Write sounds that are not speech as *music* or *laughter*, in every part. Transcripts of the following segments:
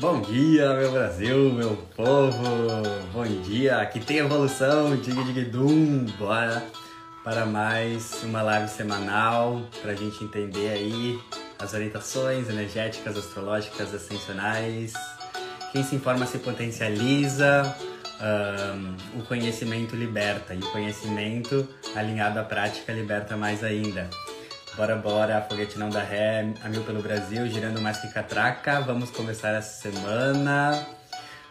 Bom dia, meu Brasil, meu povo! Bom dia, aqui tem evolução, diga diga dum! Bora para mais uma live semanal para a gente entender aí as orientações energéticas, astrológicas, ascensionais. Quem se informa se potencializa, um, o conhecimento liberta e o conhecimento alinhado à prática liberta mais ainda. Bora, bora, foguete não dá ré, a mil pelo Brasil, girando mais que catraca. Vamos começar essa semana.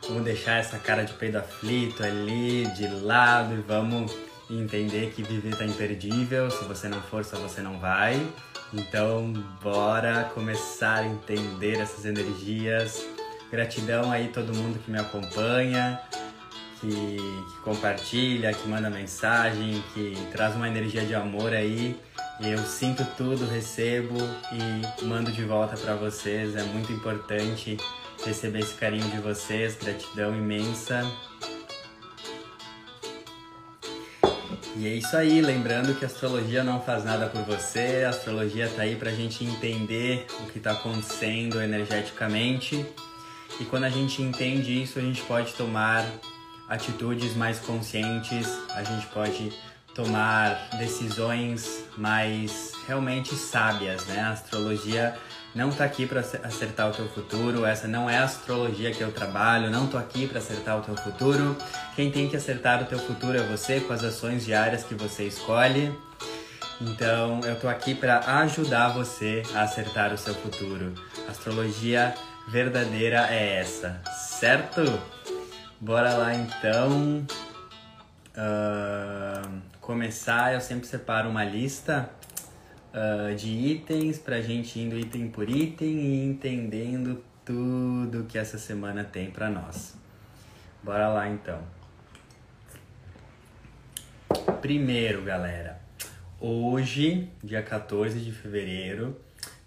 Vamos deixar essa cara de peido aflito ali de lado e vamos entender que viver tá imperdível. Se você não força, você não vai. Então, bora começar a entender essas energias. Gratidão aí todo mundo que me acompanha, que, que compartilha, que manda mensagem, que traz uma energia de amor aí. Eu sinto tudo, recebo e mando de volta para vocês. É muito importante receber esse carinho de vocês, gratidão imensa. E é isso aí, lembrando que a astrologia não faz nada por você, a astrologia tá aí pra gente entender o que tá acontecendo energeticamente. E quando a gente entende isso, a gente pode tomar atitudes mais conscientes, a gente pode tomar decisões mais realmente sábias, né? A astrologia não tá aqui para acertar o teu futuro, essa não é a astrologia que eu trabalho, não tô aqui para acertar o teu futuro. Quem tem que acertar o teu futuro é você com as ações diárias que você escolhe. Então, eu tô aqui para ajudar você a acertar o seu futuro. A astrologia verdadeira é essa, certo? Bora lá então. Uh, começar, eu sempre separo uma lista uh, de itens pra gente indo item por item e entendendo tudo que essa semana tem pra nós. Bora lá então. Primeiro, galera, hoje, dia 14 de fevereiro,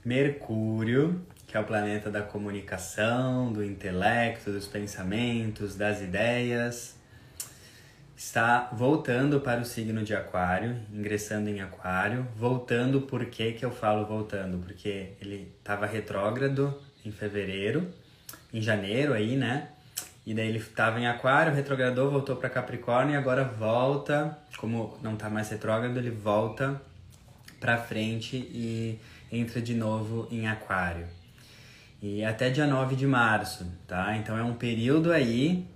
Mercúrio, que é o planeta da comunicação, do intelecto, dos pensamentos, das ideias, está voltando para o signo de Aquário, ingressando em Aquário. Voltando, por que, que eu falo voltando? Porque ele estava retrógrado em fevereiro, em janeiro aí, né? E daí ele estava em Aquário, retrogradou, voltou para Capricórnio e agora volta, como não está mais retrógrado, ele volta para frente e entra de novo em Aquário. E até dia 9 de março, tá? Então é um período aí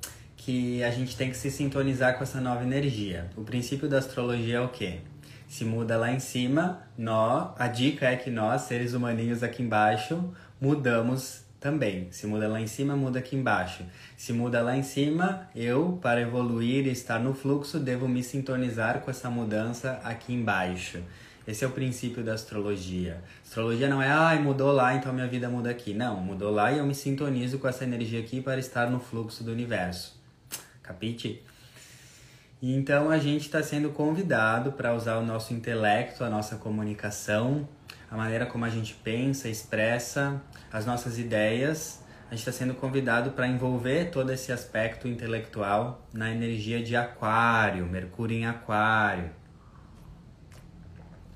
que a gente tem que se sintonizar com essa nova energia. O princípio da astrologia é o quê? Se muda lá em cima, nó, a dica é que nós, seres humaninhos aqui embaixo, mudamos também. Se muda lá em cima, muda aqui embaixo. Se muda lá em cima, eu, para evoluir e estar no fluxo, devo me sintonizar com essa mudança aqui embaixo. Esse é o princípio da astrologia. Astrologia não é, ai, ah, mudou lá, então minha vida muda aqui. Não, mudou lá e eu me sintonizo com essa energia aqui para estar no fluxo do universo. Capite? Então a gente está sendo convidado para usar o nosso intelecto, a nossa comunicação, a maneira como a gente pensa, expressa as nossas ideias. A gente está sendo convidado para envolver todo esse aspecto intelectual na energia de Aquário, Mercúrio em Aquário.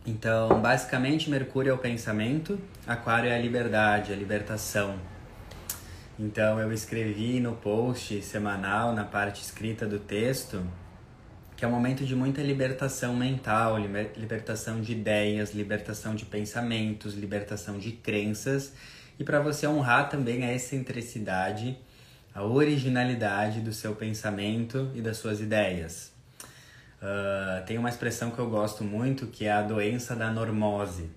Então, basicamente, Mercúrio é o pensamento, Aquário é a liberdade, a libertação. Então eu escrevi no post semanal, na parte escrita do texto, que é um momento de muita libertação mental, libertação de ideias, libertação de pensamentos, libertação de crenças e para você honrar também a excentricidade, a originalidade do seu pensamento e das suas ideias. Uh, tem uma expressão que eu gosto muito que é a doença da normose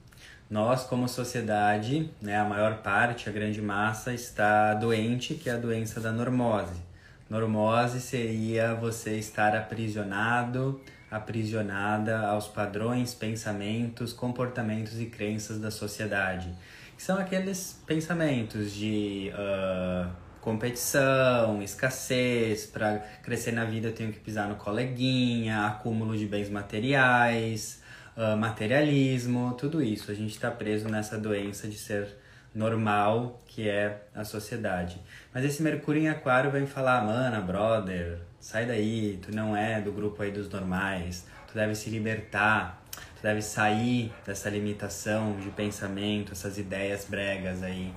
nós, como sociedade, né, a maior parte, a grande massa, está doente, que é a doença da normose. Normose seria você estar aprisionado, aprisionada aos padrões, pensamentos, comportamentos e crenças da sociedade. Que são aqueles pensamentos de uh, competição, escassez, para crescer na vida eu tenho que pisar no coleguinha, acúmulo de bens materiais, uh, materialismo, tudo isso. A gente está preso nessa doença de ser normal que é a sociedade. Mas esse Mercúrio em Aquário vem falar, mana, brother, sai daí, tu não é do grupo aí dos normais, tu deve se libertar, tu deve sair dessa limitação de pensamento, essas ideias bregas aí.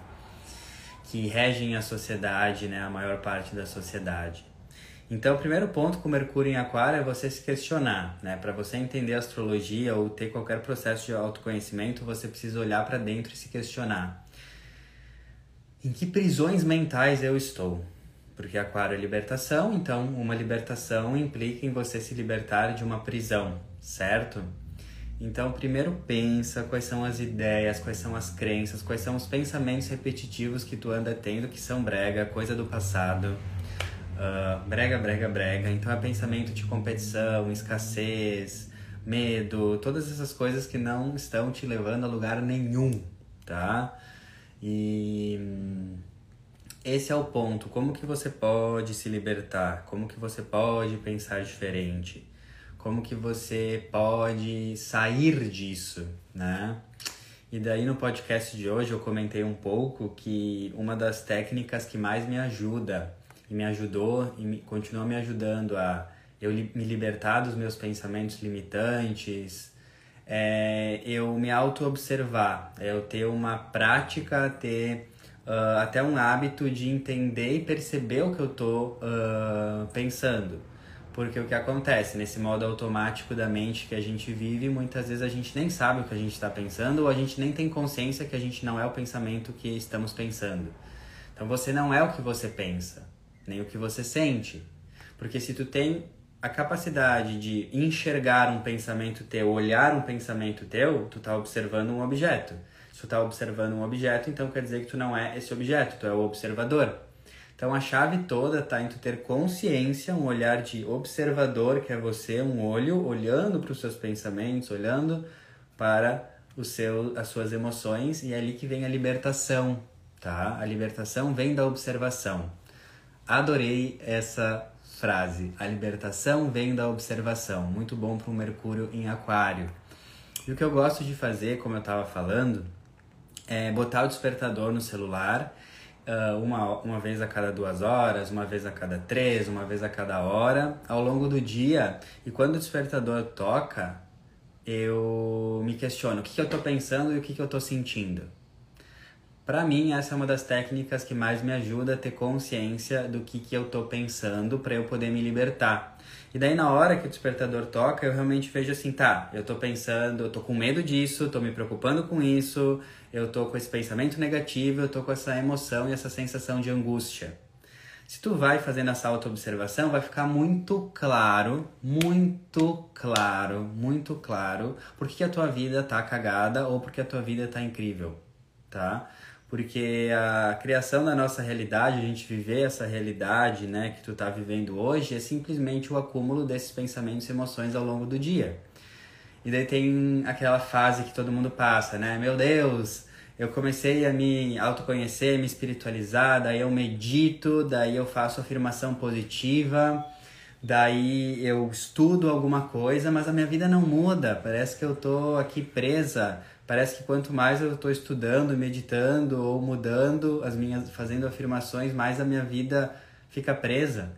que regem a sociedade, né, a maior parte da sociedade. Então, o primeiro ponto com Mercúrio em Aquário é você se questionar, né? Para você entender astrologia ou ter qualquer processo de autoconhecimento, você precisa olhar para dentro e se questionar. Em que prisões mentais eu estou? Porque Aquário é libertação, então uma libertação implica em você se libertar de uma prisão, certo? Então, primeiro pensa quais são as ideias, quais são as crenças, quais são os pensamentos repetitivos que tu anda tendo que são brega, coisa do passado uh, brega, brega, brega. Então é pensamento de competição, escassez, medo, todas essas coisas que não estão te levando a lugar nenhum, tá? E hum, esse é o ponto. Como que você pode se libertar? Como que você pode pensar diferente? Como que você pode sair disso, né? E daí no podcast de hoje eu comentei um pouco que uma das técnicas que mais me ajuda e me ajudou e me, continua me ajudando a eu li, me libertar dos meus pensamentos limitantes, é, eu me auto-observar, é eu ter uma prática, ter uh, até um hábito de entender e perceber o que eu tô uh, pensando. Porque o que acontece nesse modo automático da mente que a gente vive, muitas vezes a gente nem sabe o que a gente está pensando ou a gente nem tem consciência que a gente não é o pensamento que estamos pensando. Então você não é o que você pensa nem o que você sente. Porque se tu tem a capacidade de enxergar um pensamento teu, olhar um pensamento teu, tu tá observando um objeto. Se tu tá observando um objeto, então quer dizer que tu não é esse objeto, tu é o observador. Então a chave toda tá em tu ter consciência, um olhar de observador, que é você, um olho olhando para os seus pensamentos, olhando para o seu, as suas emoções e é ali que vem a libertação, tá? A libertação vem da observação. Adorei essa frase. A libertação vem da observação. Muito bom para o Mercúrio em Aquário. E o que eu gosto de fazer, como eu estava falando, é botar o despertador no celular uh, uma, uma vez a cada duas horas, uma vez a cada três, uma vez a cada hora, ao longo do dia. E quando o despertador toca, eu me questiono o que, que eu estou pensando e o que, que eu estou sentindo. Para mim, essa é uma das técnicas que mais me ajuda a ter consciência do que, que eu tô pensando para eu poder me libertar. E daí, na hora que o despertador toca, eu realmente vejo assim: tá, eu tô pensando, eu tô com medo disso, tô me preocupando com isso, eu tô com esse pensamento negativo, eu tô com essa emoção e essa sensação de angústia. Se tu vai fazendo essa auto-observação, vai ficar muito claro, muito claro, muito claro, porque a tua vida tá cagada ou porque a tua vida tá incrível, tá? Porque a criação da nossa realidade, a gente viver essa realidade, né, que tu tá vivendo hoje, é simplesmente o acúmulo desses pensamentos e emoções ao longo do dia. E daí tem aquela fase que todo mundo passa, né? Meu Deus, eu comecei a me autoconhecer, me espiritualizar, daí eu medito, daí eu faço afirmação positiva, daí eu estudo alguma coisa, mas a minha vida não muda. Parece que eu tô aqui presa Parece que quanto mais eu estou estudando, meditando ou mudando as minhas, fazendo afirmações, mais a minha vida fica presa.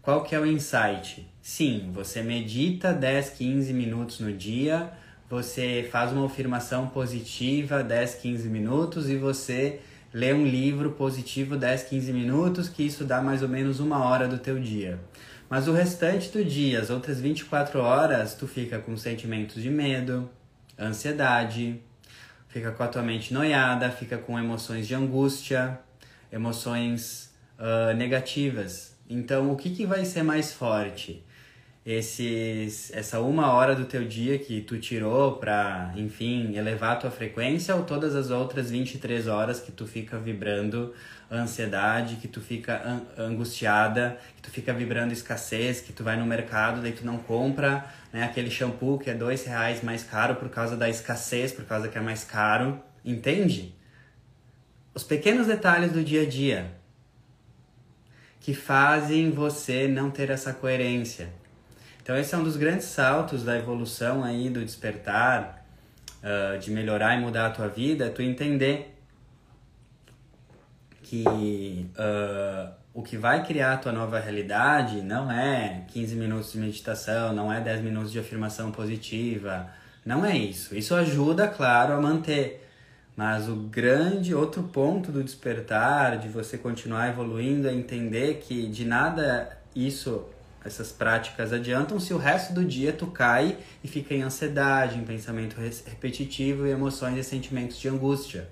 Qual que é o insight? Sim, você medita 10, 15 minutos no dia, você faz uma afirmação positiva 10, 15 minutos e você lê um livro positivo 10, 15 minutos, que isso dá mais ou menos uma hora do teu dia. Mas o restante do dia, as outras 24 horas, tu fica com sentimentos de medo, ansiedade, fica com a tua mente noiada, fica com emoções de angústia, emoções uh, negativas. Então, o que, que vai ser mais forte? Esses, essa uma hora do teu dia que tu tirou para, enfim, elevar a tua frequência ou todas as outras 23 horas que tu fica vibrando ansiedade, que tu fica angustiada, que tu fica vibrando escassez, que tu vai no mercado, daí tu não compra né, aquele shampoo que é dois reais mais caro por causa da escassez, por causa que é mais caro, entende? Os pequenos detalhes do dia a dia que fazem você não ter essa coerência. Então esse é um dos grandes saltos da evolução aí, do despertar, uh, de melhorar e mudar a tua vida, é tu entender que uh, o que vai criar a tua nova realidade não é 15 minutos de meditação, não é 10 minutos de afirmação positiva, não é isso. Isso ajuda, claro, a manter, Mas o grande outro ponto do despertar, de você continuar evoluindo, é entender que de nada isso, essas práticas adiantam se o resto do dia tu cai e fica em ansiedade, em pensamento repetitivo e emoções e sentimentos de angústia.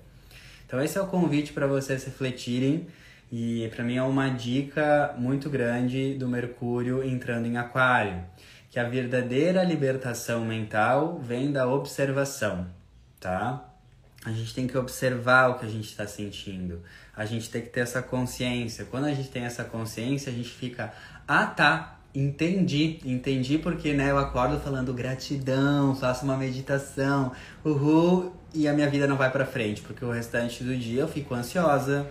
Então esse é o convite para vocês refletirem e para mim é uma dica muito grande do Mercúrio entrando em Aquário, que a verdadeira libertação mental vem da observação, tá? A gente tem que observar o que a gente está sentindo. A gente tem que ter essa consciência. Quando a gente tem essa consciência, a gente fica, ah tá, entendi, entendi porque né, eu acordo falando gratidão, faço uma meditação, uhul, e a minha vida não vai para frente, porque o restante do dia eu fico ansiosa,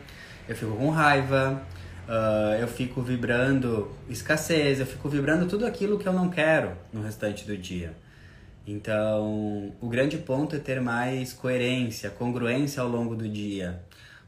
eu fico com raiva, uh, eu fico vibrando escassez, eu fico vibrando tudo aquilo que eu não quero no restante do dia. Então, o grande ponto é ter mais coerência, congruência ao longo do dia.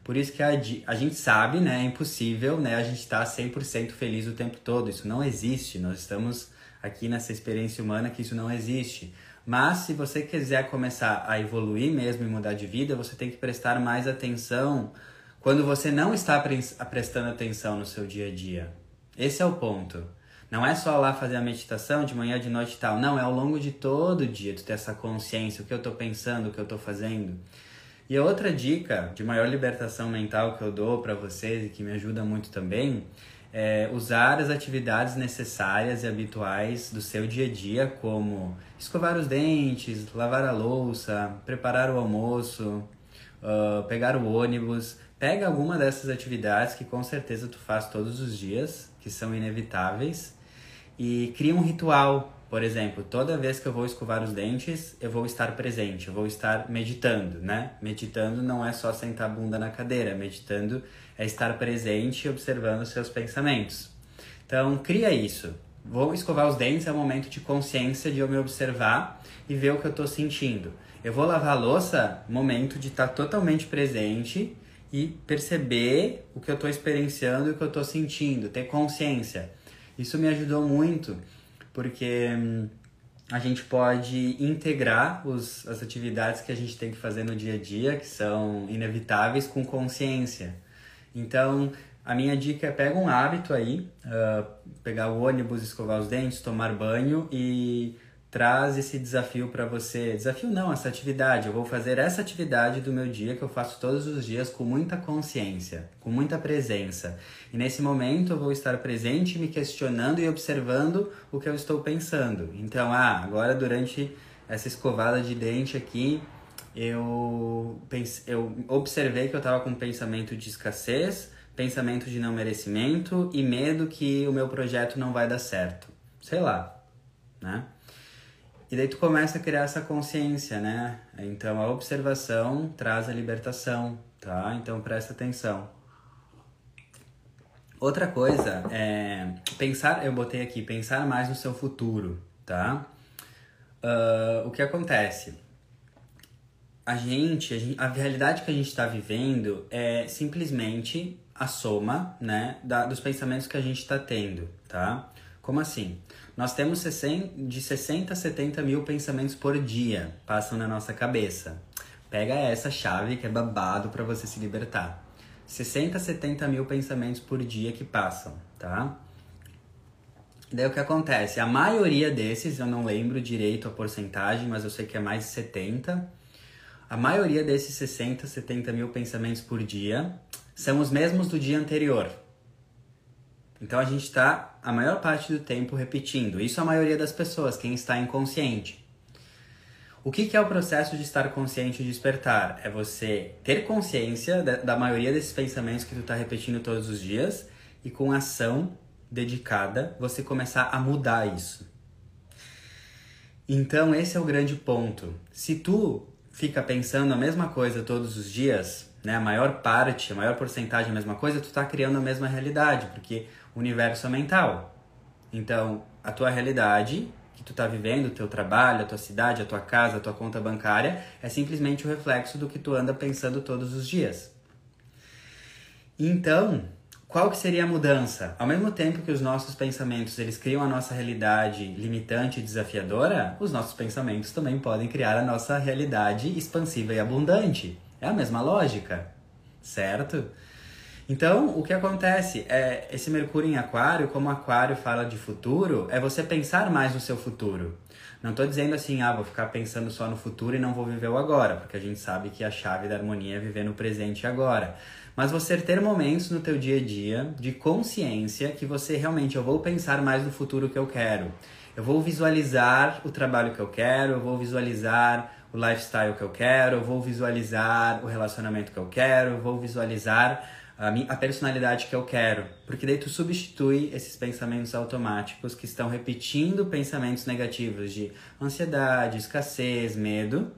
Por isso que a, a gente sabe, né, é impossível, né, a gente estar tá 100% feliz o tempo todo. Isso não existe. Nós estamos aqui nessa experiência humana que isso não existe. Mas se você quiser começar a evoluir mesmo e mudar de vida, você tem que prestar mais atenção quando você não está prestando atenção no seu dia a dia. Esse é o ponto. Não é só lá fazer a meditação de manhã, de noite e tal. Não, é ao longo de todo o dia tu ter essa consciência, o que eu estou pensando, o que eu estou fazendo. E a outra dica de maior libertação mental que eu dou para vocês e que me ajuda muito também é usar as atividades necessárias e habituais do seu dia a dia, como escovar os dentes, lavar a louça, preparar o almoço, uh, pegar o ônibus. Pega alguma dessas atividades que com certeza tu faz todos os dias, que são inevitáveis, e cria um ritual. Por exemplo, toda vez que eu vou escovar os dentes, eu vou estar presente, eu vou estar meditando, né? Meditando não é só sentar a bunda na cadeira, meditando é estar presente e observando seus pensamentos. Então, cria isso. Vou escovar os dentes, é um momento de consciência de eu me observar e ver o que eu estou sentindo. Eu vou lavar a louça, momento de estar totalmente presente e perceber o que eu estou experienciando e o que eu estou sentindo, ter consciência. Isso me ajudou muito, porque hum, a gente pode integrar os, as atividades que a gente tem que fazer no dia a dia, que são inevitáveis, com consciência. Então, a minha dica é pega um hábito aí, uh, pegar o ônibus, escovar os dentes, tomar banho e traz esse desafio para você. Desafio não, essa atividade. Eu vou fazer essa atividade do meu dia que eu faço todos os dias com muita consciência, com muita presença. E nesse momento eu vou estar presente, me questionando e observando o que eu estou pensando. Então, ah, agora durante essa escovada de dente aqui, eu, pense, eu observei que eu estava com um pensamento de escassez, pensamento de não merecimento e medo que o meu projeto não vai dar certo. Sei lá, né? E daí tu começa a criar essa consciência, né? Então a observação traz a libertação, tá? Então presta atenção. Outra coisa é pensar, eu botei aqui, pensar mais no seu futuro, tá? Uh, o que acontece? A gente, a gente, a realidade que a gente está vivendo é simplesmente a soma, né, da, dos pensamentos que a gente está tendo, tá? Como assim? Nós temos 60, de 60 a 70 mil pensamentos por dia passam na nossa cabeça. Pega essa chave que é babado para você se libertar. 60 a 70 mil pensamentos por dia que passam, tá? Daí o que acontece? A maioria desses, eu não lembro direito a porcentagem, mas eu sei que é mais de 70. A maioria desses 60, 70 mil pensamentos por dia são os mesmos do dia anterior. Então a gente está a maior parte do tempo repetindo. Isso a maioria das pessoas, quem está inconsciente. O que, que é o processo de estar consciente e despertar? É você ter consciência da, maioria desses pensamentos que tu está repetindo todos os dias e com ação dedicada você começar a mudar isso. Então esse é o grande ponto. Se tu fica pensando a mesma coisa todos os dias, né, a maior parte, a maior porcentagem a mesma coisa, tu está criando a mesma realidade, porque universo mental. Então, a tua realidade que tu está vivendo, o teu trabalho, a tua cidade, a tua casa, a tua conta bancária, é simplesmente o reflexo do que tu anda pensando todos os dias. Então, qual que seria a mudança? Ao mesmo tempo que os nossos pensamentos eles criam a nossa realidade limitante e desafiadora, os nossos pensamentos também podem criar a nossa realidade expansiva e abundante. É a mesma lógica, certo? Então, o que acontece é esse Mercúrio em Aquário, como Aquário fala de futuro, é você pensar mais no seu futuro. Não estou dizendo assim, ah, vou ficar pensando só no futuro e não vou viver o agora, porque a gente sabe que a chave da harmonia é viver no presente e agora. Mas você ter momentos no teu dia a dia de consciência que você realmente, eu vou pensar mais no futuro que eu quero. Eu vou visualizar o trabalho que eu quero, eu vou visualizar o lifestyle que eu quero, eu vou visualizar o relacionamento que eu quero, eu vou visualizar a, minha, a personalidade que eu quero. Porque daí tu substitui esses pensamentos automáticos que estão repetindo pensamentos negativos de ansiedade, escassez, medo.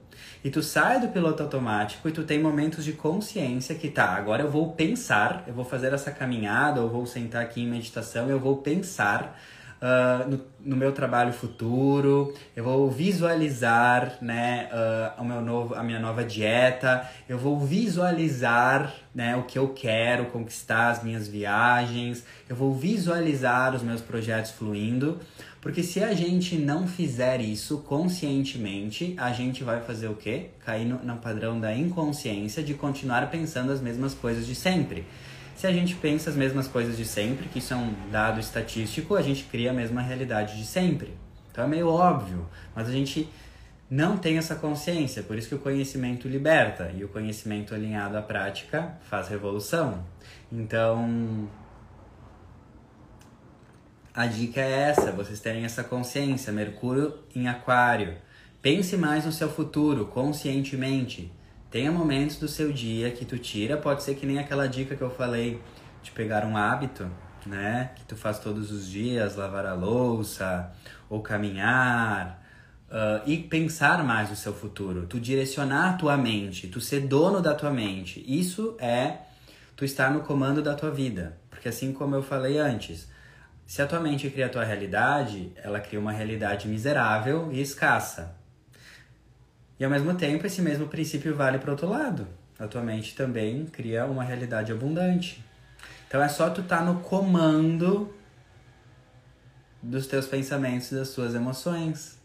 E tu sai do piloto automático e tu tem momentos de consciência que tá, agora eu vou pensar, eu vou fazer essa caminhada, eu vou sentar aqui em meditação, eu vou pensar uh, no, no, meu trabalho futuro, eu vou visualizar né, uh, o meu novo, a minha nova dieta, eu vou visualizar né, o que eu quero conquistar, as minhas viagens, eu vou visualizar os meus projetos fluindo. Porque se a gente não fizer isso conscientemente, a gente vai fazer o quê? Cair no, no padrão da inconsciência de continuar pensando as mesmas coisas de sempre. Se a gente pensa as mesmas coisas de sempre, que isso é um dado estatístico, a gente cria a mesma realidade de sempre. Então é meio óbvio, mas a gente não tem essa consciência, por isso que o conhecimento liberta e o conhecimento alinhado à prática faz revolução. Então, a dica é essa, vocês terem essa consciência, Mercúrio em Aquário. Pense mais no seu futuro, conscientemente. Tenha momentos do seu dia que tu tira, pode ser que nem aquela dica que eu falei de pegar um hábito, né? Que tu faz todos os dias, lavar a louça ou caminhar uh, e pensar mais no seu futuro. Tu direcionar a tua mente, tu ser dono da tua mente. Isso é tu estar no comando da tua vida. Porque assim como eu falei antes, se a tua mente cria a tua realidade, ela cria uma realidade miserável e escassa. E ao mesmo tempo, esse mesmo princípio vale para outro lado. A tua mente também cria uma realidade abundante. Então é só tu estar tá no comando dos teus pensamentos das tuas emoções.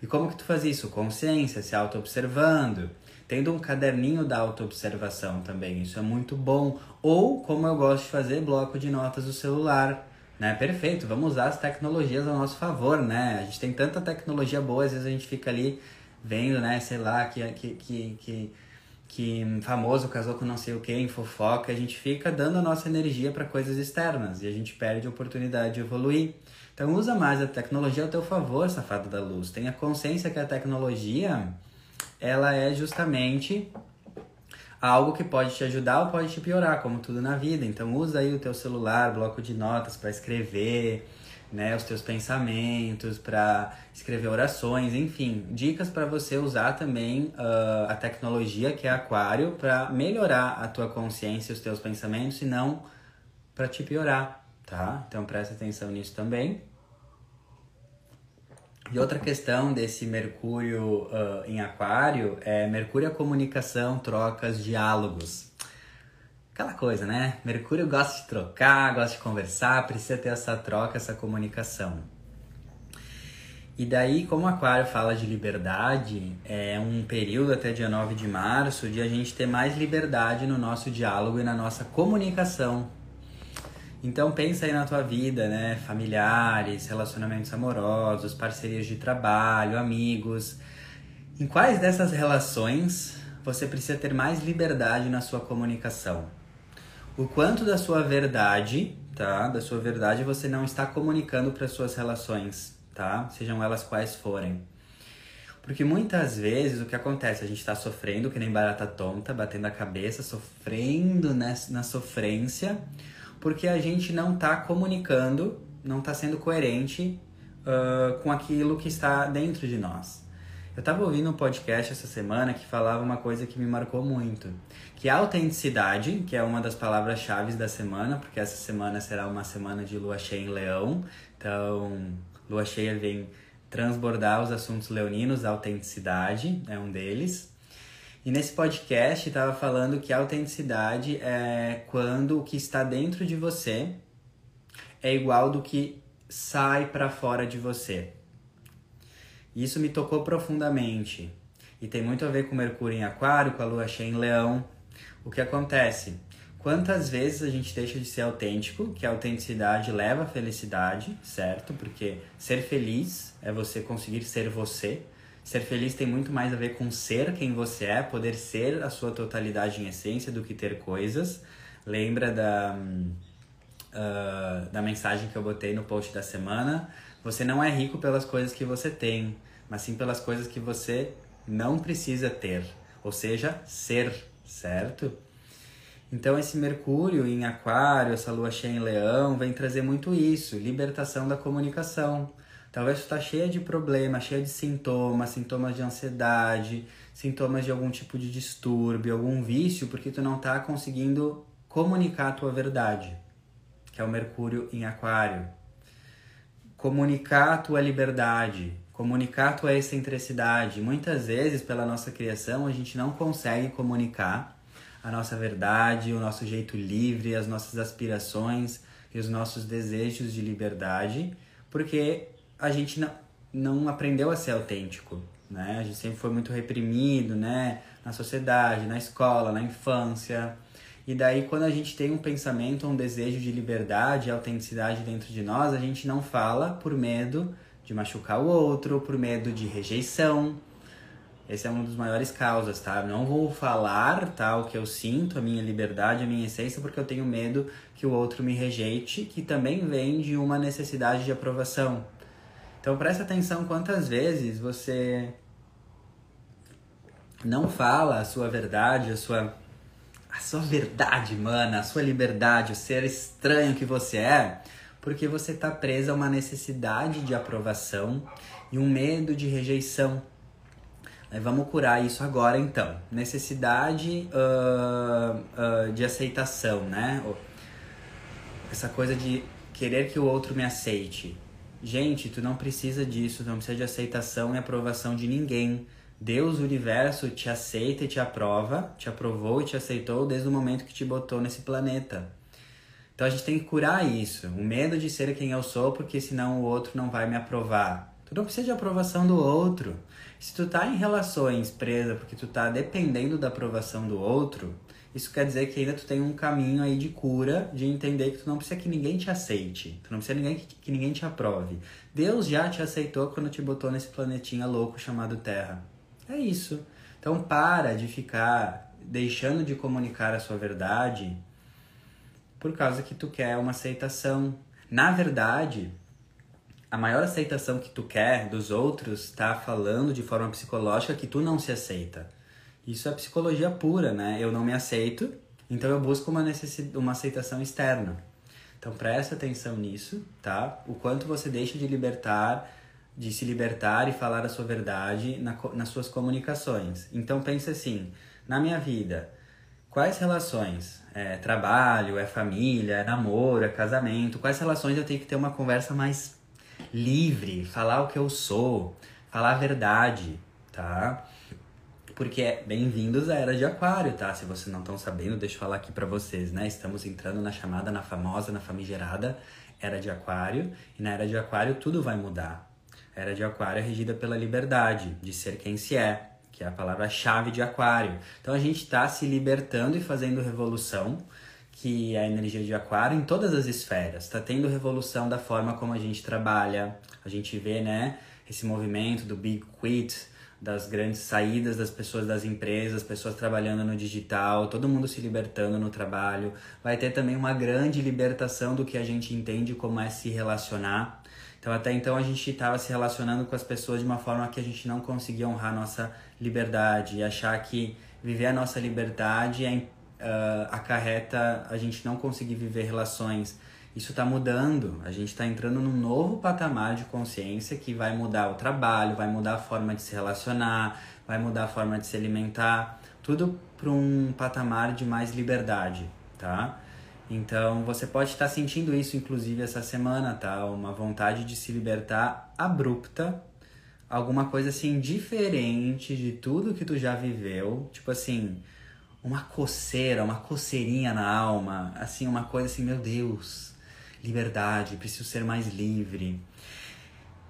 E como que tu faz isso? Consciência, se auto-observando, tendo um caderninho da auto-observação também, isso é muito bom. Ou, como eu gosto de fazer, bloco de notas do celular. Né? Perfeito, vamos usar as tecnologias ao nosso favor, né? A gente tem tanta tecnologia boa, às vezes a gente fica ali vendo, né, sei lá, que, que, que, que, que famoso casou com não sei o que, em fofoca, a gente fica dando a nossa energia para coisas externas e a gente perde a oportunidade de evoluir. Então usa mais a tecnologia ao teu favor, safado da luz. Tenha consciência que a tecnologia, ela é justamente algo que pode te ajudar ou pode te piorar, como tudo na vida. Então usa aí o teu celular, bloco de notas para escrever, né, os teus pensamentos, para escrever orações, enfim, dicas para você usar também uh, a tecnologia que é Aquário para melhorar a tua consciência os teus pensamentos e não para te piorar, tá? Então presta atenção nisso também. E outra questão desse Mercúrio uh, em Aquário é Mercúrio é comunicação, trocas, diálogos aquela coisa, né? Mercúrio gosta de trocar, gosta de conversar, precisa ter essa troca, essa comunicação. E daí, como Aquário fala de liberdade, é um período até dia 9 de março de a gente ter mais liberdade no nosso diálogo e na nossa comunicação. Então pensa aí na tua vida, né? Familiares, relacionamentos amorosos, parcerias de trabalho, amigos. Em quais dessas relações você precisa ter mais liberdade na sua comunicação? O quanto da sua verdade, tá? Da sua verdade você não está comunicando para suas relações, tá? Sejam elas quais forem. Porque muitas vezes o que acontece? A gente está sofrendo que nem barata tonta, batendo a cabeça, sofrendo nessa, na sofrência, porque a gente não está comunicando, não está sendo coerente uh, com aquilo que está dentro de nós. Eu estava ouvindo um podcast essa semana que falava uma coisa que me marcou muito, que é a autenticidade, que é uma das palavras-chave da semana, porque essa semana será uma semana de lua cheia em leão, então lua cheia vem transbordar os assuntos leoninos, a autenticidade é um deles. E nesse podcast estava falando que a autenticidade é quando o que está dentro de você é igual do que sai para fora de você. Isso me tocou profundamente. e tem muito a ver com Mercúrio em Aquário, com a Lua cheia em Leão. O que acontece? Quantas vezes a gente deixa de ser autêntico, que a autenticidade leva à felicidade, certo? Porque ser feliz é você conseguir ser você. Ser feliz tem muito mais a ver com ser quem você é, poder ser a sua totalidade em essência do que ter coisas. Lembra da, uh, da mensagem que eu botei no post da semana? Você não é rico pelas coisas que você tem, mas sim pelas coisas que você não precisa ter. Ou seja, ser, certo? Então esse Mercúrio em Aquário, essa Lua cheia em Leão, vem trazer muito isso, libertação da comunicação. Talvez tu tá cheia de problemas, cheia de sintomas, sintomas de ansiedade, sintomas de algum tipo de distúrbio, algum vício, porque tu não tá conseguindo comunicar a tua verdade, que é o Mercúrio em Aquário. Comunicar a tua liberdade, comunicar tua excentricidade. Muitas vezes, pela nossa criação, a gente não consegue comunicar a nossa verdade, o nosso jeito livre, as nossas aspirações e os nossos desejos de liberdade, porque a gente não, não aprendeu a ser autêntico, né? A gente sempre foi muito reprimido, né? Na sociedade, na escola, na infância. E daí, quando a gente tem um pensamento, um desejo de liberdade autenticidade dentro de nós, a gente não fala por medo de machucar o outro, por medo de rejeição, esse é um dos maiores causas, tá? não vou falar, tá, o que eu sinto, a minha liberdade, a minha essência, porque eu tenho medo que o outro me rejeite, que também vem de uma necessidade de aprovação. Então presta atenção quantas vezes você não fala a sua verdade, a sua a sua verdade, mana, a sua liberdade, o ser estranho que você é, porque você tá presa a uma necessidade de aprovação e um medo de rejeição. Vamos curar isso agora então. Necessidade uh, uh, de aceitação, né? Essa coisa de querer que o outro me aceite. Gente, tu não precisa disso, tu não precisa de aceitação e aprovação de ninguém. Deus, o universo, te aceita e te aprova, te aprovou e te aceitou desde o momento que te botou nesse planeta. Então a gente tem que curar isso, o medo de ser quem eu sou, porque senão o outro não vai me aprovar. Tu não precisa de aprovação do outro. Se tu tá em relações presa porque tu tá dependendo da aprovação do outro, isso quer dizer que ainda tu tem um caminho aí de cura, de entender que tu não precisa que ninguém te aceite, tu não precisa ninguém, que, que ninguém te aprove. Deus já te aceitou quando te botou nesse planetinha louco chamado Terra. É isso. Então para de ficar deixando de comunicar a sua verdade por causa que tu quer uma aceitação. Na verdade, a maior aceitação que tu quer dos outros está falando de forma psicológica que tu não se aceita. Isso é psicologia pura, né? Eu não me aceito, então eu busco uma, uma aceitação externa. Então presta atenção nisso, tá? O quanto você deixa de libertar, de se libertar e falar a sua verdade na, nas suas comunicações. Então pense assim, na minha vida, quais relações? É trabalho, é família, é namoro, é casamento? Quais relações eu tenho que ter uma conversa mais livre, falar o que eu sou, falar a verdade, tá? Porque é bem-vindos à era de Aquário, tá? Se vocês não estão sabendo, deixa eu falar aqui para vocês, né? Estamos entrando na chamada, na famosa, na famigerada era de Aquário, e na era de Aquário tudo vai mudar. A era de Aquário é regida pela liberdade de ser quem se é, que é a palavra-chave de Aquário. Então a gente está se libertando e fazendo revolução que é a energia de aquário em todas as esferas. Está tendo revolução da forma como a gente trabalha. A gente vê, né, esse movimento do Big Quit, das grandes saídas das pessoas das empresas, pessoas trabalhando no digital, todo mundo se libertando no trabalho. Vai ter também uma grande libertação do que a gente entende como é se relacionar. Então, até então, a gente estava se relacionando com as pessoas de uma forma que a gente não conseguia honrar nossa liberdade e achar que viver a nossa liberdade é uh, acarreta a gente não conseguir viver relações. Isso está mudando, a gente está entrando num novo patamar de consciência que vai mudar o trabalho, vai mudar a forma de se relacionar, vai mudar a forma de se alimentar, tudo para um patamar de mais liberdade, tá? Então você pode estar sentindo isso, inclusive, essa semana, tá? Uma vontade de se libertar abrupta, alguma coisa assim diferente de tudo que tu já viveu, tipo assim uma coceira, uma coceirinha na alma, assim, uma coisa assim, meu Deus, liberdade, preciso ser mais livre.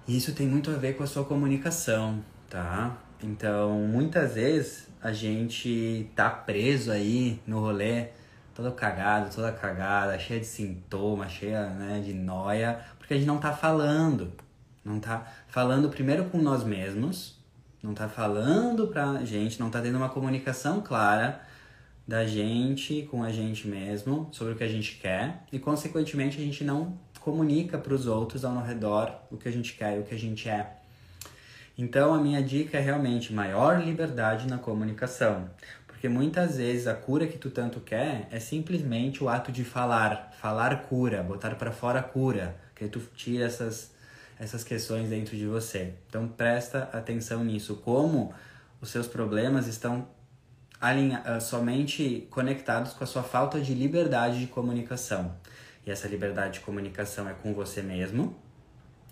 E isso tem muito a ver com a sua comunicação, tá? Então, muitas vezes a gente tá preso aí no rolê, todo cagado, toda cagada, cheia de sintomas, cheia né, de noia, porque a gente não tá falando. Não tá falando primeiro com nós mesmos, não tá falando pra gente, não tá tendo uma comunicação clara da gente com a gente mesmo sobre o que a gente quer e consequentemente a gente não comunica para os outros ao redor o que a gente quer e o que a gente é. Então a minha dica é realmente maior liberdade na comunicação, porque muitas vezes a cura que tu tanto quer é simplesmente o ato de falar, falar cura, botar para fora cura, que tu tira essas essas questões dentro de você. Então presta atenção nisso, como os seus problemas estão alinha, uh, somente conectados com a sua falta de liberdade de comunicação. E essa liberdade de comunicação é com você mesmo,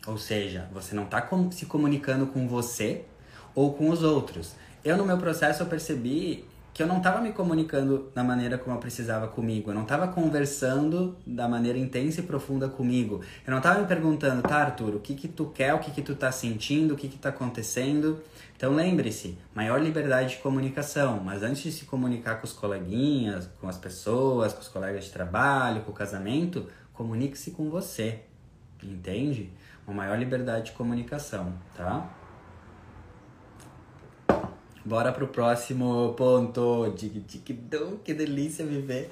ou seja, você não está se comunicando com você ou com os outros. Eu, no meu processo, eu percebi que eu não estava me comunicando da maneira como eu precisava comigo. Eu não estava conversando da maneira intensa e profunda comigo. Eu não estava me perguntando, tá, Arthur, o que que tu quer, o que que tu tá sentindo, o que que tá acontecendo. Então lembre-se, maior liberdade de comunicação. Mas antes de se comunicar com os coleguinhas, com as pessoas, com os colegas de trabalho, com o casamento, comunique-se com você. Entende? Uma maior liberdade de comunicação, tá? Bora pro próximo ponto. Que delícia viver.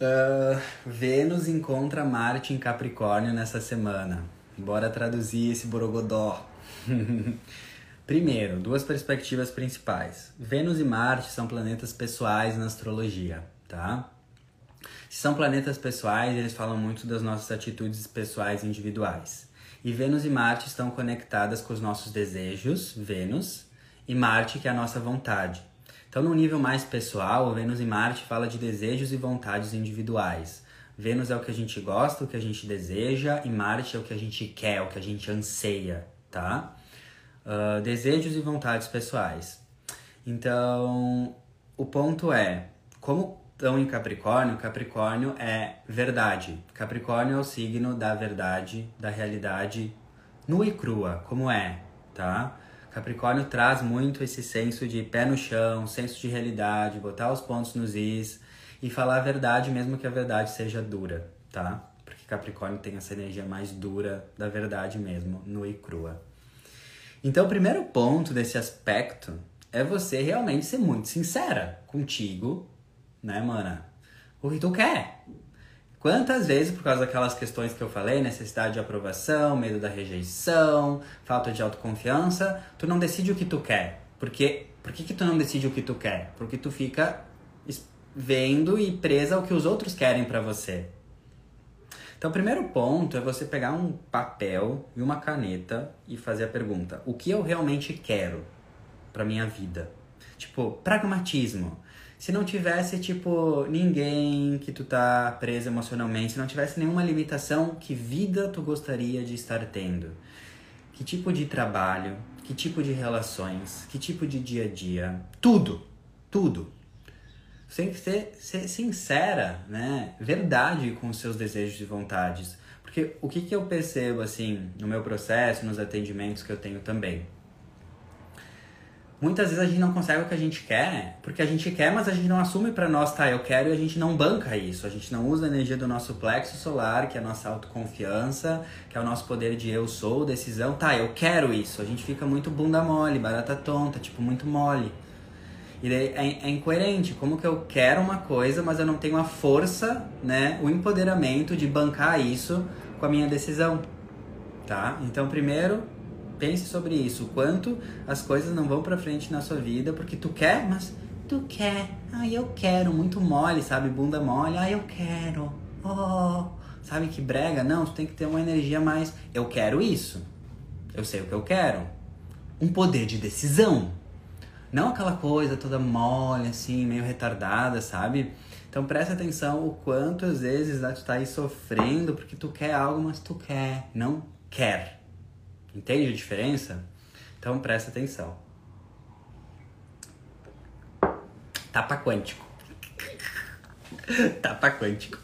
Uh, Vênus encontra Marte em Capricórnio nessa semana. Bora traduzir esse borogodó. *laughs* Primeiro, duas perspectivas principais. Vênus e Marte são planetas pessoais na astrologia, tá? Se são planetas pessoais, eles falam muito das nossas atitudes pessoais individuais. E Vênus e Marte estão conectadas com os nossos desejos, Vênus, e Marte, que é a nossa vontade. Então, no nível mais pessoal, Vênus e Marte fala de desejos e vontades individuais. Vênus é o que a gente gosta, o que a gente deseja, e Marte é o que a gente quer, o que a gente anseia, tá? Uh, desejos e vontades pessoais. Então, o ponto é, como estão em Capricórnio, Capricórnio é verdade. Capricórnio é o signo da verdade, da realidade nua e crua, como é, tá? Capricórnio traz muito esse senso de pé no chão, senso de realidade, botar os pontos nos is e falar a verdade, mesmo que a verdade seja dura, tá? Porque Capricórnio tem essa energia mais dura da verdade mesmo, nua e crua. Então, o primeiro ponto desse aspecto é você realmente ser muito sincera contigo, né, mana? O que tu quer? Quantas vezes, por causa daquelas questões que eu falei, necessidade de aprovação, medo da rejeição, falta de autoconfiança, tu não decide o que tu quer? Porque, por que, que tu não decide o que tu quer? Porque tu fica vendo e presa ao que os outros querem para você. Então, o primeiro ponto é você pegar um papel e uma caneta e fazer a pergunta: o que eu realmente quero para minha vida? Tipo, pragmatismo. Se não tivesse, tipo, ninguém que tu tá preso emocionalmente, se não tivesse nenhuma limitação, que vida tu gostaria de estar tendo? Que tipo de trabalho? Que tipo de relações? Que tipo de dia a dia? Tudo! Tudo! Você tem que ser, ser sincera, né? Verdade com os seus desejos e vontades. Porque o que, que eu percebo, assim, no meu processo, nos atendimentos que eu tenho também? Muitas vezes a gente não consegue o que a gente quer, porque a gente quer, mas a gente não assume para nós, tá, eu quero, e a gente não banca isso. A gente não usa a energia do nosso plexo solar, que é a nossa autoconfiança, que é o nosso poder de eu sou, decisão, tá, eu quero isso. A gente fica muito bunda mole, barata tonta, tipo, muito mole. E é, é incoerente, como que eu quero uma coisa, mas eu não tenho a força, né, o empoderamento de bancar isso com a minha decisão, tá? Então, primeiro, pense sobre isso. O quanto as coisas não vão pra frente na sua vida porque tu quer, mas tu quer. Ai, eu quero. Muito mole, sabe? Bunda mole. Ai, eu quero. Oh, sabe que brega? Não, tu tem que ter uma energia mais. Eu quero isso. Eu sei o que eu quero. Um poder de decisão. Não aquela coisa toda mole, assim, meio retardada, sabe? Então presta atenção o quanto às vezes né, tu tá aí sofrendo porque tu quer algo, mas tu quer, não quer. Entende a diferença? Então presta atenção. Tapa quântico. *laughs* Tapa quântico.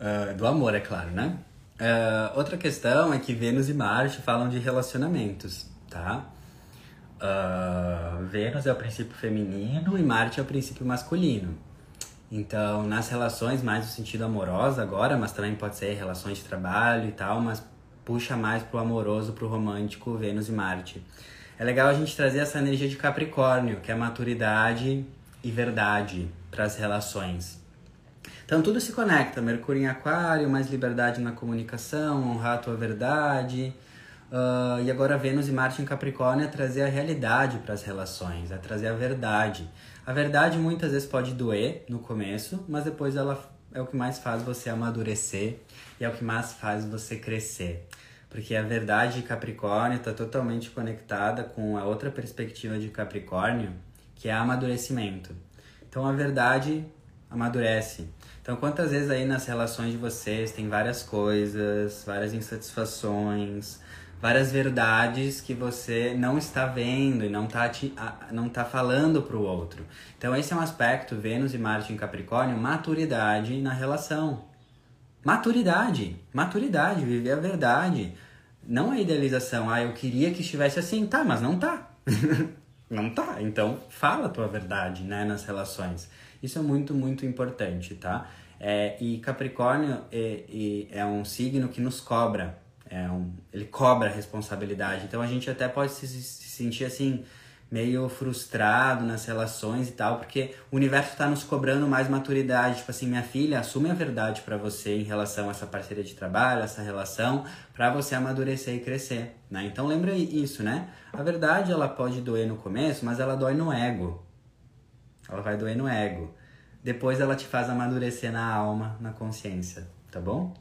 Uh, do amor, é claro, né? Uh, outra questão é que Vênus e Marte falam de relacionamentos, tá? Uh, Vênus é o princípio feminino e Marte é o princípio masculino. Então, nas relações mais no sentido amoroso agora, mas também pode ser relações de trabalho e tal, mas puxa mais pro amoroso, pro romântico, Vênus e Marte. É legal a gente trazer essa energia de Capricórnio, que é maturidade e verdade para as relações. Então tudo se conecta, Mercúrio em Aquário, mais liberdade na comunicação, honrar a tua verdade. Uh, e agora Vênus e Marte em Capricórnio é trazer a realidade para as relações, é trazer a verdade. A verdade muitas vezes pode doer no começo, mas depois ela é o que mais faz você amadurecer e é o que mais faz você crescer. Porque a verdade de Capricórnio está totalmente conectada com a outra perspectiva de Capricórnio, que é amadurecimento. Então a verdade amadurece. Então, quantas vezes aí nas relações de vocês tem várias coisas, várias insatisfações, várias verdades que você não está vendo e não está não tá falando para o outro. Então, esse é um aspecto, Vênus e Marte em Capricórnio, maturidade na relação. Maturidade, maturidade, viver a verdade. Não a idealização, ah, eu queria que estivesse assim, tá, mas não tá. *laughs* não tá. Então, fala a tua verdade, né, nas relações. Isso é muito, muito importante, tá? É, e Capricórnio é, é, um signo que nos cobra, é um, ele cobra responsabilidade. Então a gente até pode se, se sentir assim, meio frustrado nas relações e tal, porque o universo está nos cobrando mais maturidade. Tipo assim, minha filha, assume a verdade para você em relação a essa parceria de trabalho, essa relação, para você amadurecer e crescer, né? Então lembra isso, né? A verdade ela pode doer no começo, mas ela dói no ego. Ela vai doer no ego. Depois ela te faz amadurecer na alma, na consciência, tá bom?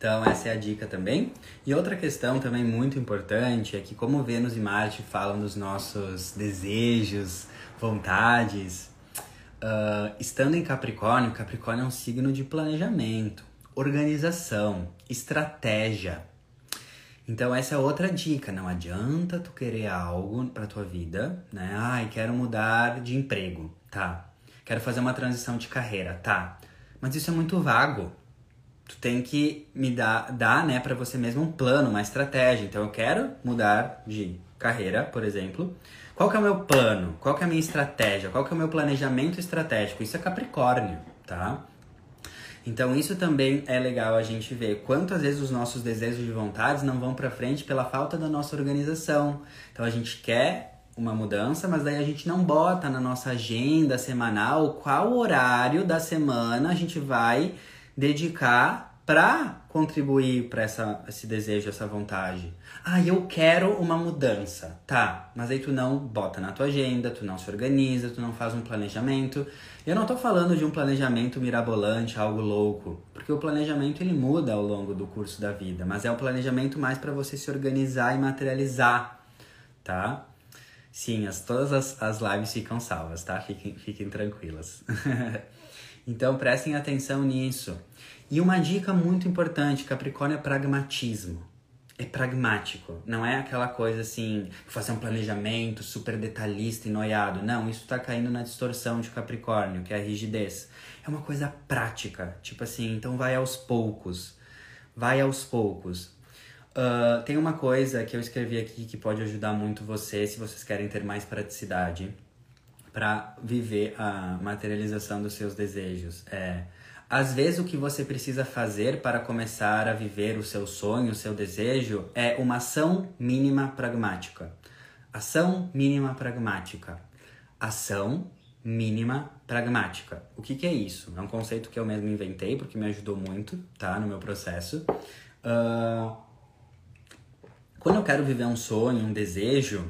Então essa é a dica também. E outra questão também muito importante é que como Vênus e Marte falam dos nossos desejos, vontades, uh, estando em Capricórnio, Capricórnio é um signo de planejamento, organização, estratégia. Então essa é outra dica, não adianta tu querer algo para tua vida, né? Ai, quero mudar de emprego, tá? Quero fazer uma transição de carreira, tá? Mas isso é muito vago. Tu tem que me dar, dar, né, para você mesmo um plano, uma estratégia. Então eu quero mudar de carreira, por exemplo. Qual que é o meu plano? Qual que é a minha estratégia? Qual que é o meu planejamento estratégico? Isso é Capricórnio, tá? Então isso também é legal a gente ver quantas vezes os nossos desejos e vontades não vão para frente pela falta da nossa organização. Então a gente quer uma mudança, mas daí a gente não bota na nossa agenda semanal qual horário da semana a gente vai dedicar para contribuir para esse desejo, essa vontade. Ah, eu quero uma mudança. Tá, mas aí tu não bota na tua agenda, tu não se organiza, tu não faz um planejamento. Eu não tô falando de um planejamento mirabolante, algo louco, porque o planejamento ele muda ao longo do curso da vida, mas é um planejamento mais para você se organizar e materializar, tá? Sim, as, todas as, as lives ficam salvas, tá? Fiquem, fiquem tranquilas. *laughs* então prestem atenção nisso. E uma dica muito importante, Capricórnio é pragmatismo. É pragmático, não é aquela coisa assim, fazer um planejamento super detalhista e noiado. Não, isso tá caindo na distorção de Capricórnio, que é a rigidez. É uma coisa prática, tipo assim, então vai aos poucos. Vai aos poucos. Uh, tem uma coisa que eu escrevi aqui que pode ajudar muito você se vocês querem ter mais praticidade para viver a materialização dos seus desejos. É às vezes, o que você precisa fazer para começar a viver o seu sonho, o seu desejo, é uma ação mínima pragmática. Ação mínima pragmática. Ação mínima pragmática. O que, que é isso? É um conceito que eu mesmo inventei porque me ajudou muito, tá? No meu processo. Uh... Quando eu quero viver um sonho, um desejo,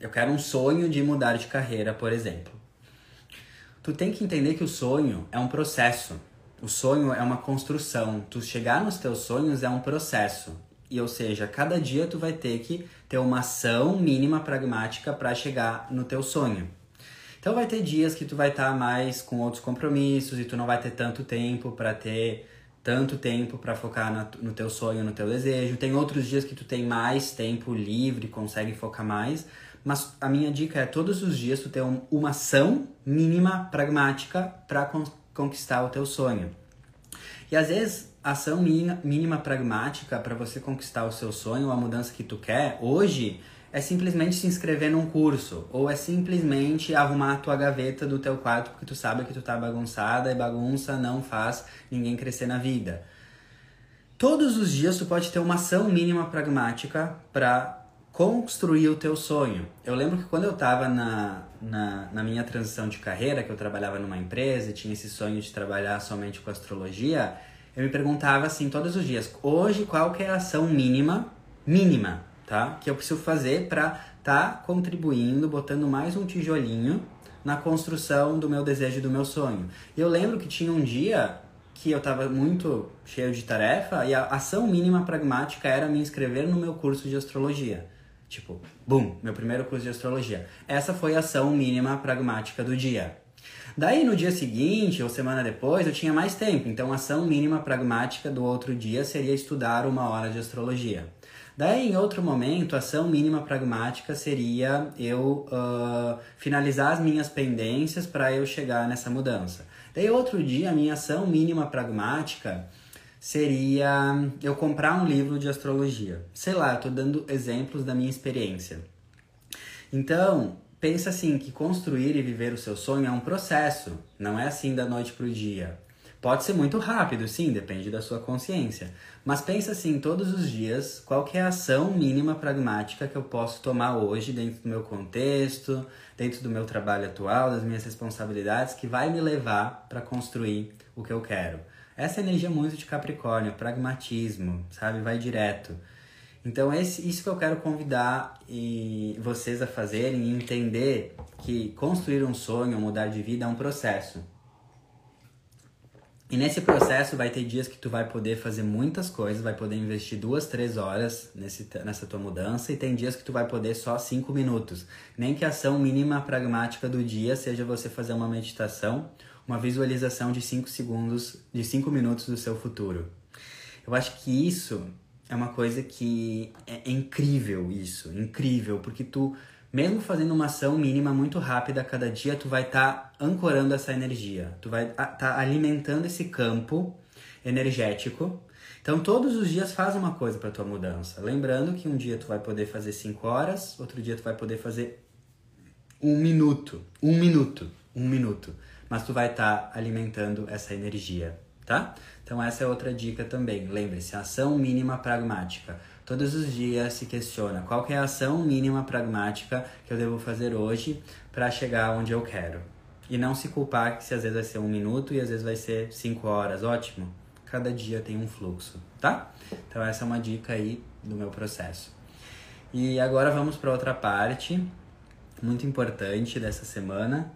eu quero um sonho de mudar de carreira, por exemplo. Tu tem que entender que o sonho é um processo o sonho é uma construção. Tu chegar nos teus sonhos é um processo. E ou seja, cada dia tu vai ter que ter uma ação mínima pragmática para chegar no teu sonho. Então vai ter dias que tu vai estar tá mais com outros compromissos e tu não vai ter tanto tempo para ter tanto tempo para focar no teu sonho, no teu desejo. Tem outros dias que tu tem mais tempo livre, consegue focar mais. Mas a minha dica é todos os dias tu ter um, uma ação mínima pragmática para conquistar o teu sonho. E às vezes, ação mínima, mínima pragmática para você conquistar o seu sonho, a mudança que tu quer, hoje é simplesmente se inscrever num curso ou é simplesmente arrumar a tua gaveta do teu quarto porque tu sabe que tu tá bagunçada e bagunça não faz ninguém crescer na vida. Todos os dias tu pode ter uma ação mínima pragmática para construir o teu sonho. Eu lembro que quando eu estava na, na, na, minha transição de carreira, que eu trabalhava numa empresa e tinha esse sonho de trabalhar somente com astrologia, eu me perguntava assim todos os dias, hoje qual que é a ação mínima, mínima, tá? Que eu preciso fazer para tá contribuindo, botando mais um tijolinho na construção do meu desejo e do meu sonho. E eu lembro que tinha um dia que eu estava muito cheio de tarefa e a ação mínima pragmática era me inscrever no meu curso de astrologia. Tipo, bum, meu primeiro curso de astrologia. Essa foi a ação mínima pragmática do dia. Daí no dia seguinte ou semana depois eu tinha mais tempo, então a ação mínima pragmática do outro dia seria estudar uma hora de astrologia. Daí, em outro momento, a ação mínima pragmática seria eu uh, finalizar as minhas pendências para eu chegar nessa mudança. Daí, outro dia, a minha ação mínima pragmática seria eu comprar um livro de astrologia. Sei lá, eu tô dando exemplos da minha experiência. Então, pensa assim que construir e viver o seu sonho é um processo, não é assim da noite pro dia. Pode ser muito rápido, sim, depende da sua consciência. Mas pensa assim, todos os dias, qual é a ação mínima pragmática que eu posso tomar hoje dentro do meu contexto, dentro do meu trabalho atual, das minhas responsabilidades, que vai me levar para construir o que eu quero. Essa é energia muito de Capricórnio, pragmatismo, sabe? Vai direto. Então, esse, isso que eu quero convidar e vocês a fazerem e entender que construir um sonho, mudar de vida é um processo. E nesse processo vai ter dias que tu vai poder fazer muitas coisas, vai poder investir duas, três horas nesse, nessa tua mudança, e tem dias que tu vai poder só cinco minutos. Nem que a ação mínima pragmática do dia seja você fazer uma meditação, uma visualização de cinco segundos, de cinco minutos do seu futuro. Eu acho que isso é uma coisa que é, é incrível isso, incrível, porque tu mesmo fazendo uma ação mínima muito rápida a cada dia, tu vai estar tá ancorando essa energia, tu vai estar tá alimentando esse campo energético. Então, todos os dias faz uma coisa para tua mudança. Lembrando que um dia tu vai poder fazer 5 horas, outro dia tu vai poder fazer um minuto, um minuto, um minuto. Mas tu vai estar tá alimentando essa energia, tá? Então, essa é outra dica também. Lembre-se, ação mínima pragmática todos os dias se questiona qual é a ação mínima pragmática que eu devo fazer hoje para chegar onde eu quero. E não se culpar que se às vezes vai ser um minuto e às vezes vai ser cinco horas, ótimo. Cada dia tem um fluxo, tá? Então essa é uma dica aí do meu processo. E agora vamos para outra parte muito importante dessa semana.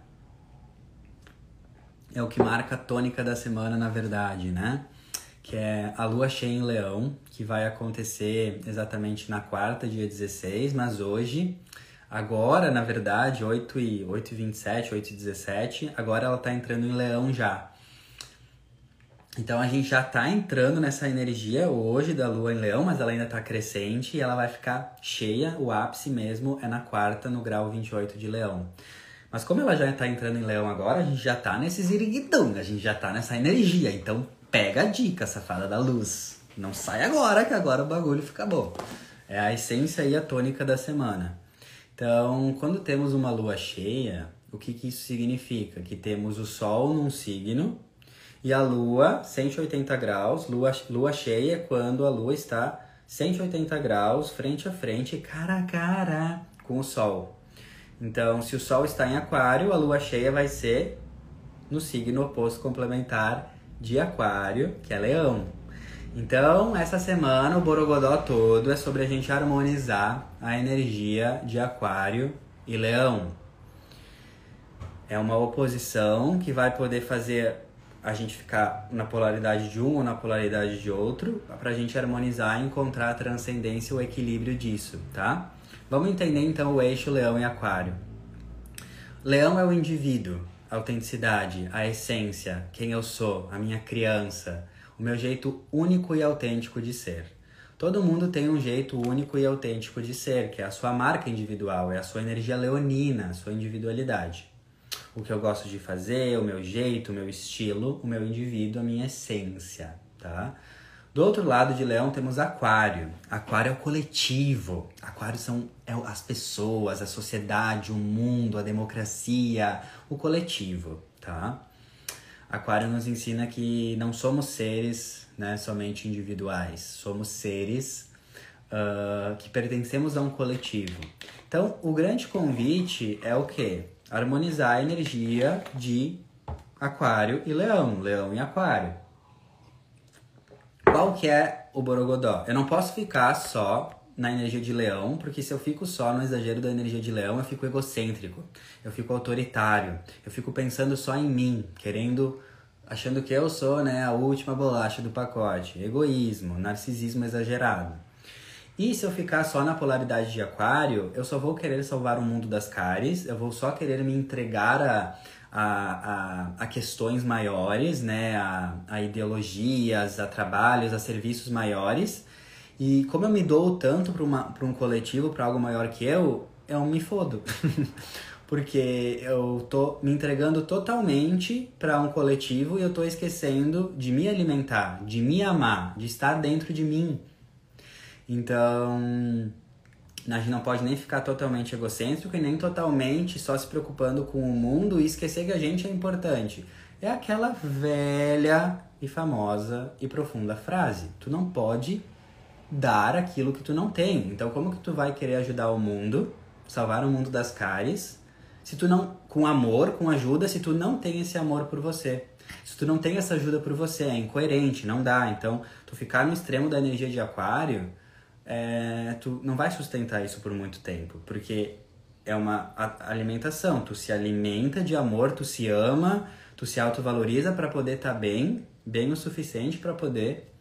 É o que marca a tônica da semana, na verdade, né? que é a lua cheia em Leão, que vai acontecer exatamente na quarta, dia 16, mas hoje, agora, na verdade, 8 e, 8 e 27, 8 e 17, agora ela está entrando em Leão já. Então a gente já está entrando nessa energia hoje da lua em Leão, mas ela ainda está crescente e ela vai ficar cheia, o ápice mesmo é na quarta, no grau 28 de Leão. Mas como ela já está entrando em Leão agora, a gente já está nesse ziriguidão, a gente já está nessa energia. Então pega a dica, safada da luz. Não sai agora, que agora o bagulho fica bom. É a essência e a tônica da semana. Então, quando temos uma lua cheia, o que, que isso significa? Que temos o Sol num signo e a Lua 180 graus. Lua, lua cheia é quando a Lua está 180 graus frente a frente, cara a cara com o Sol. Então, se o Sol está em Aquário, a Lua cheia vai ser no signo oposto complementar de Aquário, que é Leão. Então, essa semana o Borogodó todo é sobre a gente harmonizar a energia de Aquário e Leão. É uma oposição que vai poder fazer a gente ficar na polaridade de um ou na polaridade de outro, para a gente harmonizar e encontrar a transcendência o equilíbrio disso, tá? Vamos entender então o eixo Leão e Aquário. Leão é o indivíduo, autenticidade, a essência, quem eu sou, a minha criança, o meu jeito único e autêntico de ser. Todo mundo tem um jeito único e autêntico de ser, que é a sua marca individual, é a sua energia leonina, a sua individualidade. O que eu gosto de fazer, o meu jeito, o meu estilo, o meu indivíduo, a minha essência, tá? Do outro lado de leão temos aquário. Aquário é o coletivo. Aquário são é as pessoas, a sociedade, o mundo, a democracia, o coletivo, tá? Aquário nos ensina que não somos seres né, somente individuais, somos seres uh, que pertencemos a um coletivo. Então, o grande convite é o quê? Harmonizar a energia de Aquário e Leão, Leão e Aquário. Qual que é o borogodó? Eu não posso ficar só na energia de leão, porque se eu fico só no exagero da energia de leão, eu fico egocêntrico, eu fico autoritário, eu fico pensando só em mim, querendo, achando que eu sou, né, a última bolacha do pacote. Egoísmo, narcisismo exagerado. E se eu ficar só na polaridade de aquário, eu só vou querer salvar o mundo das cares, eu vou só querer me entregar a, a, a, a questões maiores, né? A, a ideologias, a trabalhos, a serviços maiores. E como eu me dou tanto para um coletivo, para algo maior que eu, eu me fodo. *laughs* Porque eu tô me entregando totalmente para um coletivo e eu tô esquecendo de me alimentar, de me amar, de estar dentro de mim. Então, a gente não pode nem ficar totalmente egocêntrico e nem totalmente só se preocupando com o mundo e esquecer que a gente é importante. É aquela velha e famosa e profunda frase: tu não pode dar aquilo que tu não tem. Então, como que tu vai querer ajudar o mundo, salvar o mundo das caries, se tu não com amor, com ajuda, se tu não tem esse amor por você? Se tu não tem essa ajuda por você, é incoerente, não dá. Então, tu ficar no extremo da energia de aquário, é, tu não vai sustentar isso por muito tempo, porque é uma alimentação. Tu se alimenta de amor, tu se ama, tu se autovaloriza para poder estar tá bem, bem o suficiente para poder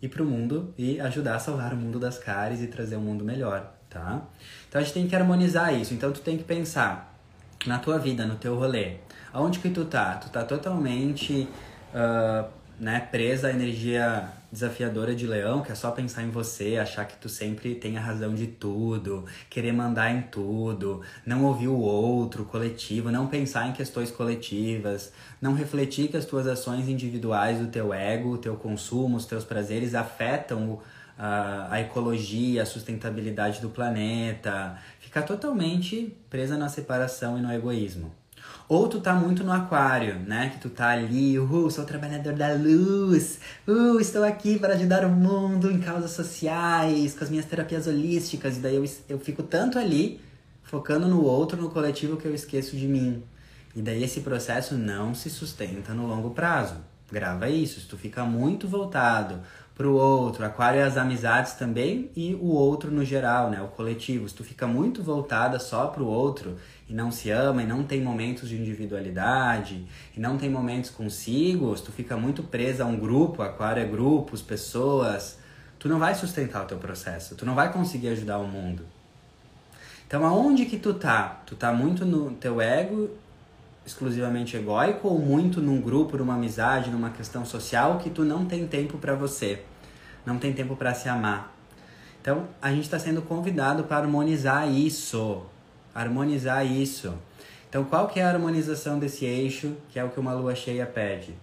ir pro mundo e ajudar a salvar o mundo das caries e trazer um mundo melhor, tá? Então a gente tem que harmonizar isso. Então tu tem que pensar na tua vida, no teu rolê. Aonde que tu tá? Tu tá totalmente uh, né, presa à energia desafiadora de leão, que é só pensar em você, achar que tu sempre tem a razão de tudo, querer mandar em tudo, não ouvir o outro, coletivo, não pensar em questões coletivas, não refletir que as tuas ações individuais, o teu ego, o teu consumo, os teus prazeres afetam a, a ecologia, a sustentabilidade do planeta, ficar totalmente presa na separação e no egoísmo. Ou tu tá muito no aquário, né? Que tu tá ali, uhul, sou trabalhador da luz, uh, estou aqui para ajudar o mundo em causas sociais, com as minhas terapias holísticas. E daí eu, eu fico tanto ali, focando no outro, no coletivo, que eu esqueço de mim. E daí esse processo não se sustenta no longo prazo. Grava isso, se tu fica muito voltado pro outro, aquário é as amizades também e o outro no geral, né, o coletivo. Se tu fica muito voltada só pro outro e não se ama e não tem momentos de individualidade e não tem momentos consigo, tu fica muito presa a um grupo, aquário é grupos, pessoas, tu não vai sustentar o teu processo, tu não vai conseguir ajudar o mundo. Então aonde que tu tá? Tu tá muito no teu ego exclusivamente egóico ou muito num grupo, numa amizade, numa questão social que tu não tem tempo para você, não tem tempo para se amar. Então, a gente está sendo convidado para harmonizar isso, harmonizar isso. Então, qual que é a harmonização desse eixo, que é o que uma lua cheia pede?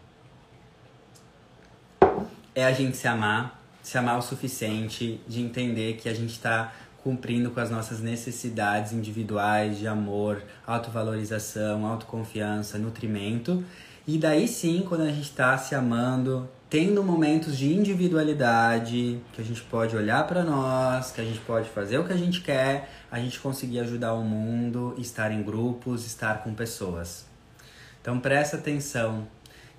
É a gente se amar, se amar o suficiente, de entender que a gente está cumprindo com as nossas necessidades individuais de amor, autovalorização, autoconfiança, nutrimento. E daí sim, quando a gente está se amando, tendo momentos de individualidade, que a gente pode olhar para nós, que a gente pode fazer o que a gente quer, a gente conseguir ajudar o mundo, estar em grupos, estar com pessoas. Então presta atenção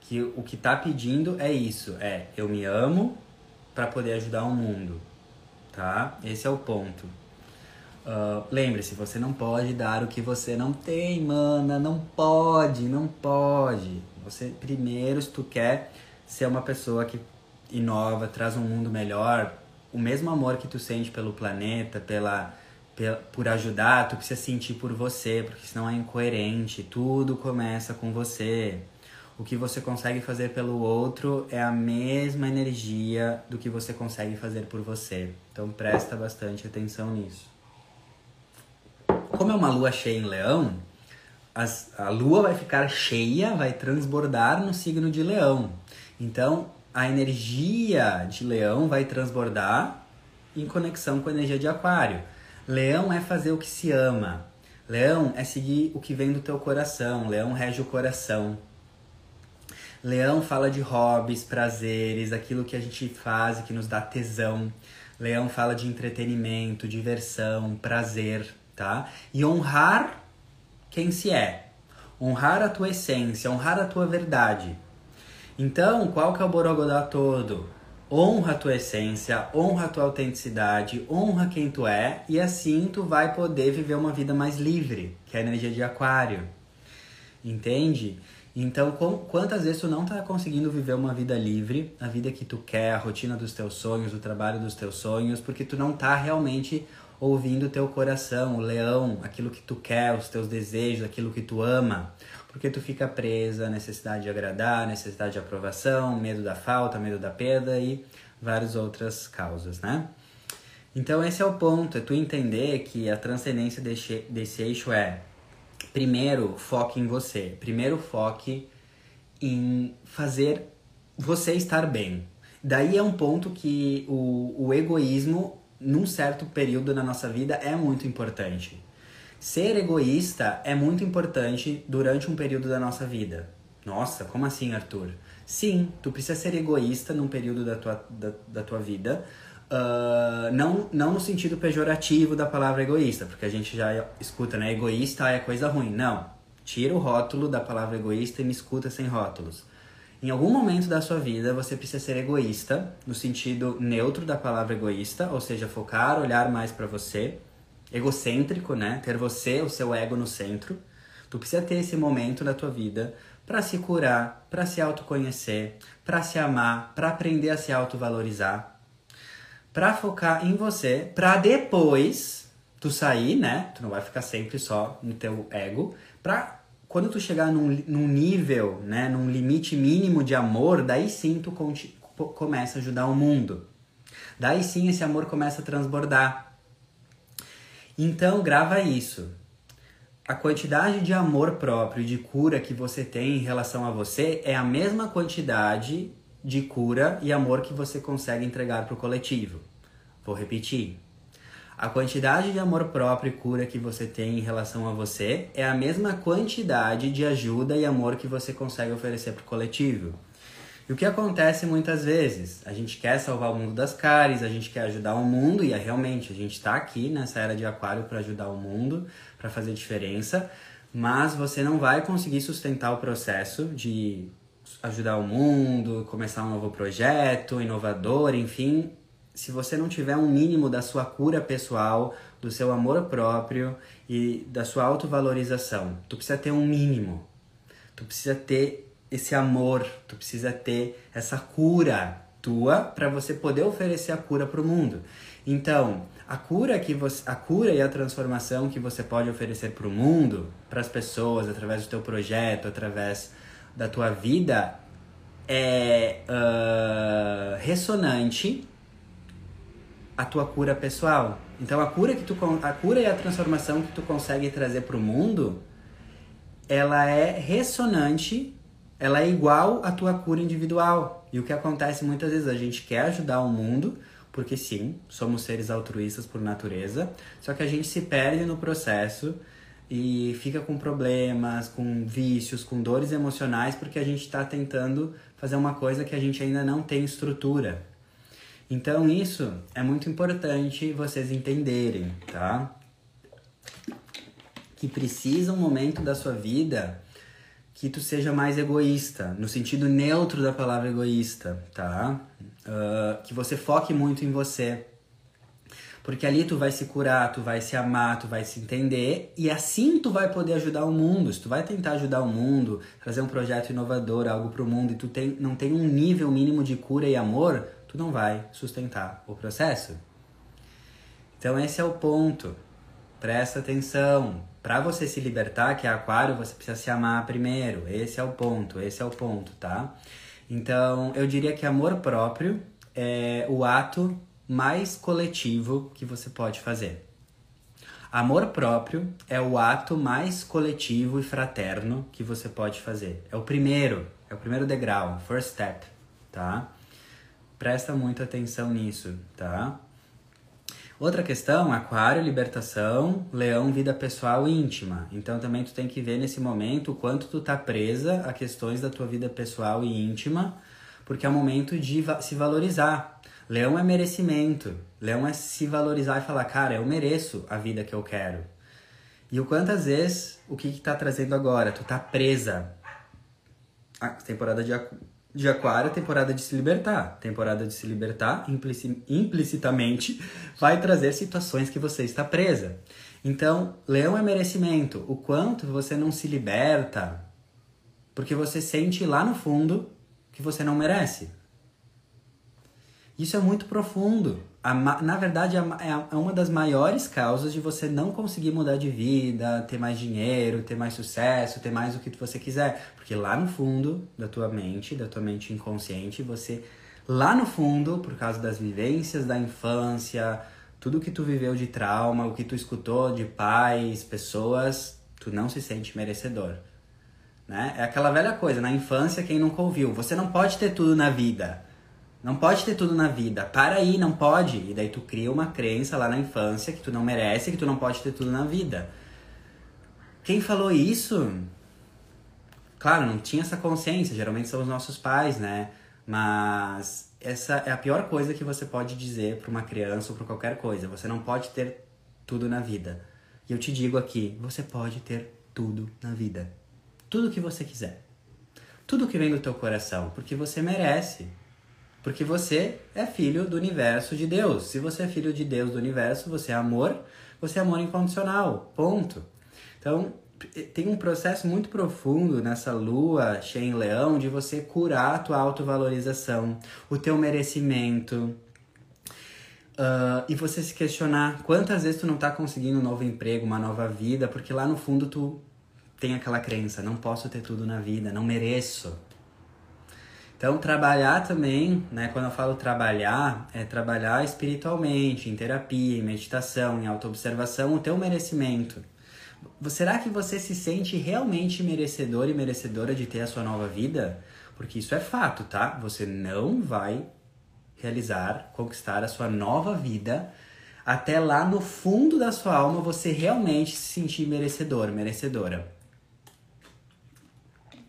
que o que está pedindo é isso, é eu me amo para poder ajudar o mundo tá? Esse é o ponto. Uh, Lembre-se, você não pode dar o que você não tem, mana. Não pode, não pode. Você primeiro, se tu quer ser uma pessoa que inova, traz um mundo melhor, o mesmo amor que tu sente pelo planeta, pela, pela por ajudar, tu precisa sentir por você, porque senão é incoerente. Tudo começa com você o que você consegue fazer pelo outro é a mesma energia do que você consegue fazer por você. Então presta bastante atenção nisso. Como é uma lua cheia em leão, as, a lua vai ficar cheia, vai transbordar no signo de leão. Então, a energia de leão vai transbordar em conexão com a energia de aquário. Leão é fazer o que se ama. Leão é seguir o que vem do teu coração. Leão rege o coração. Leão fala de hobbies, prazeres, aquilo que a gente faz que nos dá tesão. Leão fala de entretenimento, diversão, prazer, tá? E honrar quem se é. Honrar a tua essência, honrar a tua verdade. Então, qual que é o borogodó todo? Honra a tua essência, honra a tua autenticidade, honra quem tu é e assim tu vai poder viver uma vida mais livre, que é a energia de aquário. Entende? Então, com, quantas vezes tu não tá conseguindo viver uma vida livre, a vida que tu quer, a rotina dos teus sonhos, o trabalho dos teus sonhos, porque tu não tá realmente ouvindo o teu coração, o leão, aquilo que tu quer, os teus desejos, aquilo que tu ama. Porque tu fica presa, necessidade de agradar, necessidade de aprovação, medo da falta, medo da perda e várias outras causas, né? Então esse é o ponto, é tu entender que a transcendência desse, desse eixo é primeiro foque em você, primeiro foque em fazer você estar bem. Daí é um ponto que o, o egoísmo, num certo período na nossa vida, é muito importante. Ser egoísta é muito importante durante um período da nossa vida. Nossa, como assim, Arthur? Sim, tu precisa ser egoísta num período da tua, da, da tua vida, Uh, não, não no sentido pejorativo da palavra egoísta, porque a gente já escuta, né? Egoísta é coisa ruim. Não. Tira o rótulo da palavra egoísta e me escuta sem rótulos. Em algum momento da sua vida você precisa ser egoísta, no sentido neutro da palavra egoísta, ou seja, focar, olhar mais para você, egocêntrico, né? Ter você, o seu ego no centro. Tu precisa ter esse momento na tua vida para se curar, para se autoconhecer, para se amar, para aprender a se autovalorizar para focar em você, para depois tu sair, né? Tu não vai ficar sempre só no teu ego, pra quando tu chegar num, num nível, né, num limite mínimo de amor, daí sim tu começa a ajudar o mundo. Daí sim esse amor começa a transbordar. Então grava isso. A quantidade de amor próprio, de cura que você tem em relação a você é a mesma quantidade de cura e amor que você consegue entregar para o coletivo. Vou repetir. A quantidade de amor próprio e cura que você tem em relação a você é a mesma quantidade de ajuda e amor que você consegue oferecer para o coletivo. E o que acontece muitas vezes? A gente quer salvar o mundo das caries, a gente quer ajudar o mundo e é realmente a gente está aqui nessa era de aquário para ajudar o mundo, para fazer diferença, mas você não vai conseguir sustentar o processo de ajudar o mundo, começar um novo projeto, inovador, enfim, se você não tiver um mínimo da sua cura pessoal, do seu amor próprio e da sua autovalorização. Tu precisa ter um mínimo. Tu precisa ter esse amor, tu precisa ter essa cura tua para você poder oferecer a cura para o mundo. Então, a cura que você, a cura e a transformação que você pode oferecer para o mundo, para as pessoas, através do teu projeto, através da tua vida, é uh, ressonante a tua cura pessoal. Então a cura que tu a cura e a transformação que tu consegue trazer para o mundo, ela é ressonante, ela é igual à tua cura individual. E o que acontece muitas vezes a gente quer ajudar o mundo, porque sim, somos seres altruístas por natureza, só que a gente se perde no processo e fica com problemas, com vícios, com dores emocionais, porque a gente está tentando fazer uma coisa que a gente ainda não tem estrutura. Então isso é muito importante vocês entenderem, tá? Que precisa um momento da sua vida que tu seja mais egoísta, no sentido neutro da palavra egoísta, tá? Uh, que você foque muito em você. Porque ali tu vai se curar, tu vai se amar, tu vai se entender e assim tu vai poder ajudar o mundo. Se tu vai tentar ajudar o mundo, trazer um projeto inovador, algo pro mundo e tu tem, não tem um nível mínimo de cura e amor, tu não vai sustentar o processo. Então esse é o ponto. Presta atenção. Para você se libertar, que é aquário, você precisa se amar primeiro. Esse é o ponto, esse é o ponto, tá? Então, eu diria que amor próprio é o ato mais coletivo que você pode fazer. Amor próprio é o ato mais coletivo e fraterno que você pode fazer. É o primeiro, é o primeiro degrau, first step, tá? Presta muita atenção nisso, tá? Outra questão, aquário, libertação, leão, vida pessoal íntima. Então também tu tem que ver nesse momento o quanto tu tá presa a questões da tua vida pessoal e íntima, porque é o momento de se valorizar. Leão é merecimento. Leão é se valorizar e falar, cara, eu mereço a vida que eu quero. E o quantas vezes, o que que tá trazendo agora? Tu tá presa. A temporada de, de aquário, temporada de se libertar. Temporada de se libertar, implicitamente, vai trazer situações que você está presa. Então, leão é merecimento. O quanto você não se liberta porque você sente lá no fundo que você não merece. Isso é muito profundo. A, na verdade, é, é uma das maiores causas de você não conseguir mudar de vida, ter mais dinheiro, ter mais sucesso, ter mais o que você quiser. Porque lá no fundo da tua mente, da tua mente inconsciente, você, lá no fundo, por causa das vivências da infância, tudo que tu viveu de trauma, o que tu escutou de pais, pessoas, tu não se sente merecedor. Né? É aquela velha coisa, na infância, quem nunca ouviu, você não pode ter tudo na vida. Não pode ter tudo na vida. Para aí, não pode. E daí tu cria uma crença lá na infância que tu não merece, que tu não pode ter tudo na vida. Quem falou isso? Claro, não tinha essa consciência, geralmente são os nossos pais, né? Mas essa é a pior coisa que você pode dizer para uma criança ou para qualquer coisa. Você não pode ter tudo na vida. E eu te digo aqui, você pode ter tudo na vida. Tudo que você quiser. Tudo que vem do teu coração, porque você merece. Porque você é filho do universo de Deus. Se você é filho de Deus do universo, você é amor, você é amor incondicional. Ponto. Então, tem um processo muito profundo nessa lua cheia em leão de você curar a tua autovalorização, o teu merecimento. Uh, e você se questionar quantas vezes tu não tá conseguindo um novo emprego, uma nova vida, porque lá no fundo tu tem aquela crença, não posso ter tudo na vida, não mereço. Então, trabalhar também, né? Quando eu falo trabalhar, é trabalhar espiritualmente, em terapia, em meditação, em autoobservação, o teu merecimento. Será que você se sente realmente merecedor e merecedora de ter a sua nova vida? Porque isso é fato, tá? Você não vai realizar, conquistar a sua nova vida até lá no fundo da sua alma você realmente se sentir merecedor, merecedora.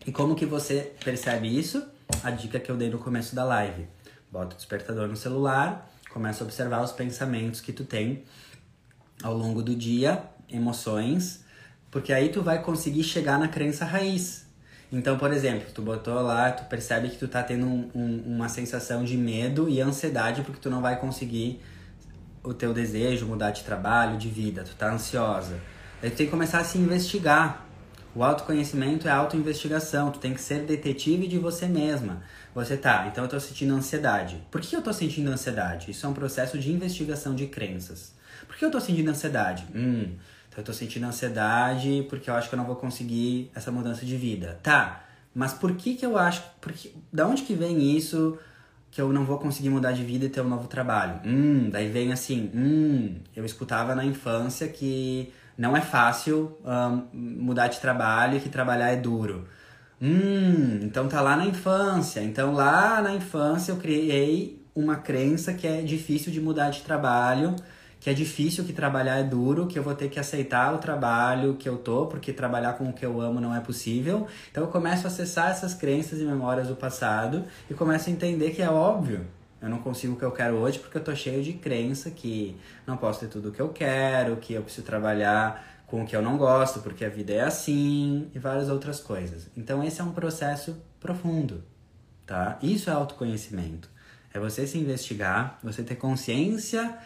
E como que você percebe isso? A dica que eu dei no começo da live. Bota o despertador no celular, começa a observar os pensamentos que tu tem ao longo do dia, emoções, porque aí tu vai conseguir chegar na crença raiz. Então, por exemplo, tu botou lá, tu percebe que tu tá tendo um, um, uma sensação de medo e ansiedade porque tu não vai conseguir o teu desejo, mudar de trabalho, de vida, tu tá ansiosa. Aí tu tem que começar a se investigar. O autoconhecimento é autoinvestigação. Tu tem que ser detetive de você mesma. Você tá, então eu tô sentindo ansiedade. Por que eu tô sentindo ansiedade? Isso é um processo de investigação de crenças. Por que eu tô sentindo ansiedade? Hum, então eu tô sentindo ansiedade porque eu acho que eu não vou conseguir essa mudança de vida. Tá, mas por que que eu acho. Porque, da onde que vem isso que eu não vou conseguir mudar de vida e ter um novo trabalho? Hum, daí vem assim, hum, eu escutava na infância que não é fácil mudar de trabalho e que trabalhar é duro. Hum, então tá lá na infância. Então lá na infância eu criei uma crença que é difícil de mudar de trabalho, que é difícil que trabalhar é duro, que eu vou ter que aceitar o trabalho que eu tô, porque trabalhar com o que eu amo não é possível. Então eu começo a acessar essas crenças e memórias do passado e começo a entender que é óbvio eu não consigo o que eu quero hoje porque eu tô cheio de crença que não posso ter tudo o que eu quero, que eu preciso trabalhar com o que eu não gosto porque a vida é assim e várias outras coisas. Então esse é um processo profundo, tá? Isso é autoconhecimento. É você se investigar, você ter consciência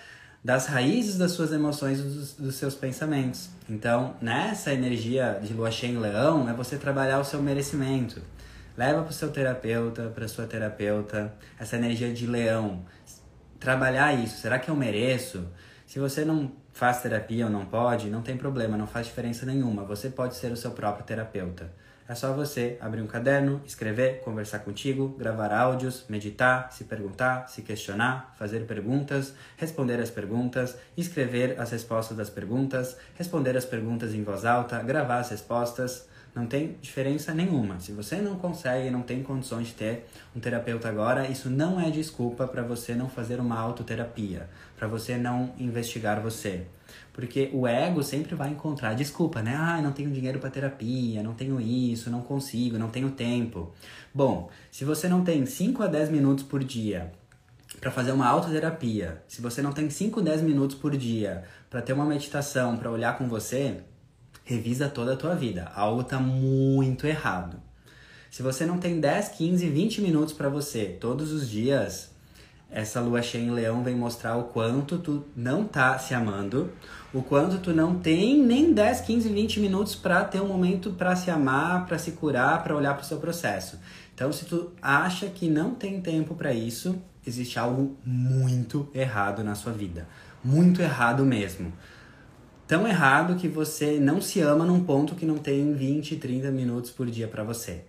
das raízes das suas emoções, dos, dos seus pensamentos. Então, nessa energia de lua cheia em leão, é você trabalhar o seu merecimento. Leva para o seu terapeuta, para sua terapeuta, essa energia de leão. Trabalhar isso. Será que eu mereço? Se você não faz terapia ou não pode, não tem problema, não faz diferença nenhuma. Você pode ser o seu próprio terapeuta. É só você abrir um caderno, escrever, conversar contigo, gravar áudios, meditar, se perguntar, se questionar, fazer perguntas, responder as perguntas, escrever as respostas das perguntas, responder as perguntas em voz alta, gravar as respostas Não tem diferença nenhuma. Se você não consegue, não tem condições de ter um terapeuta agora, isso não é desculpa para você não fazer uma autoterapia, para você não investigar você. Porque o ego sempre vai encontrar desculpa, né? Ah, não tenho dinheiro para terapia, não tenho isso, não consigo, não tenho tempo. Bom, se você não tem 5 a 10 minutos por dia para fazer uma autoterapia, se você não tem 5, 10 minutos por dia para ter uma meditação, para olhar com você, revisa toda a tua vida. Algo tá muito errado. Se você não tem 10, 15, 20 minutos para você todos os dias, essa lua cheia em leão vem mostrar o quanto tu não tá se amando, o quanto tu não tem nem 10, 15, 20 minutos para ter um momento para se amar, para se curar, para olhar para o seu processo. Então, se tu acha que não tem tempo para isso, existe algo muito errado na sua vida. Muito errado mesmo. Tão errado que você não se ama num ponto que não tem 20, 30 minutos por dia para você.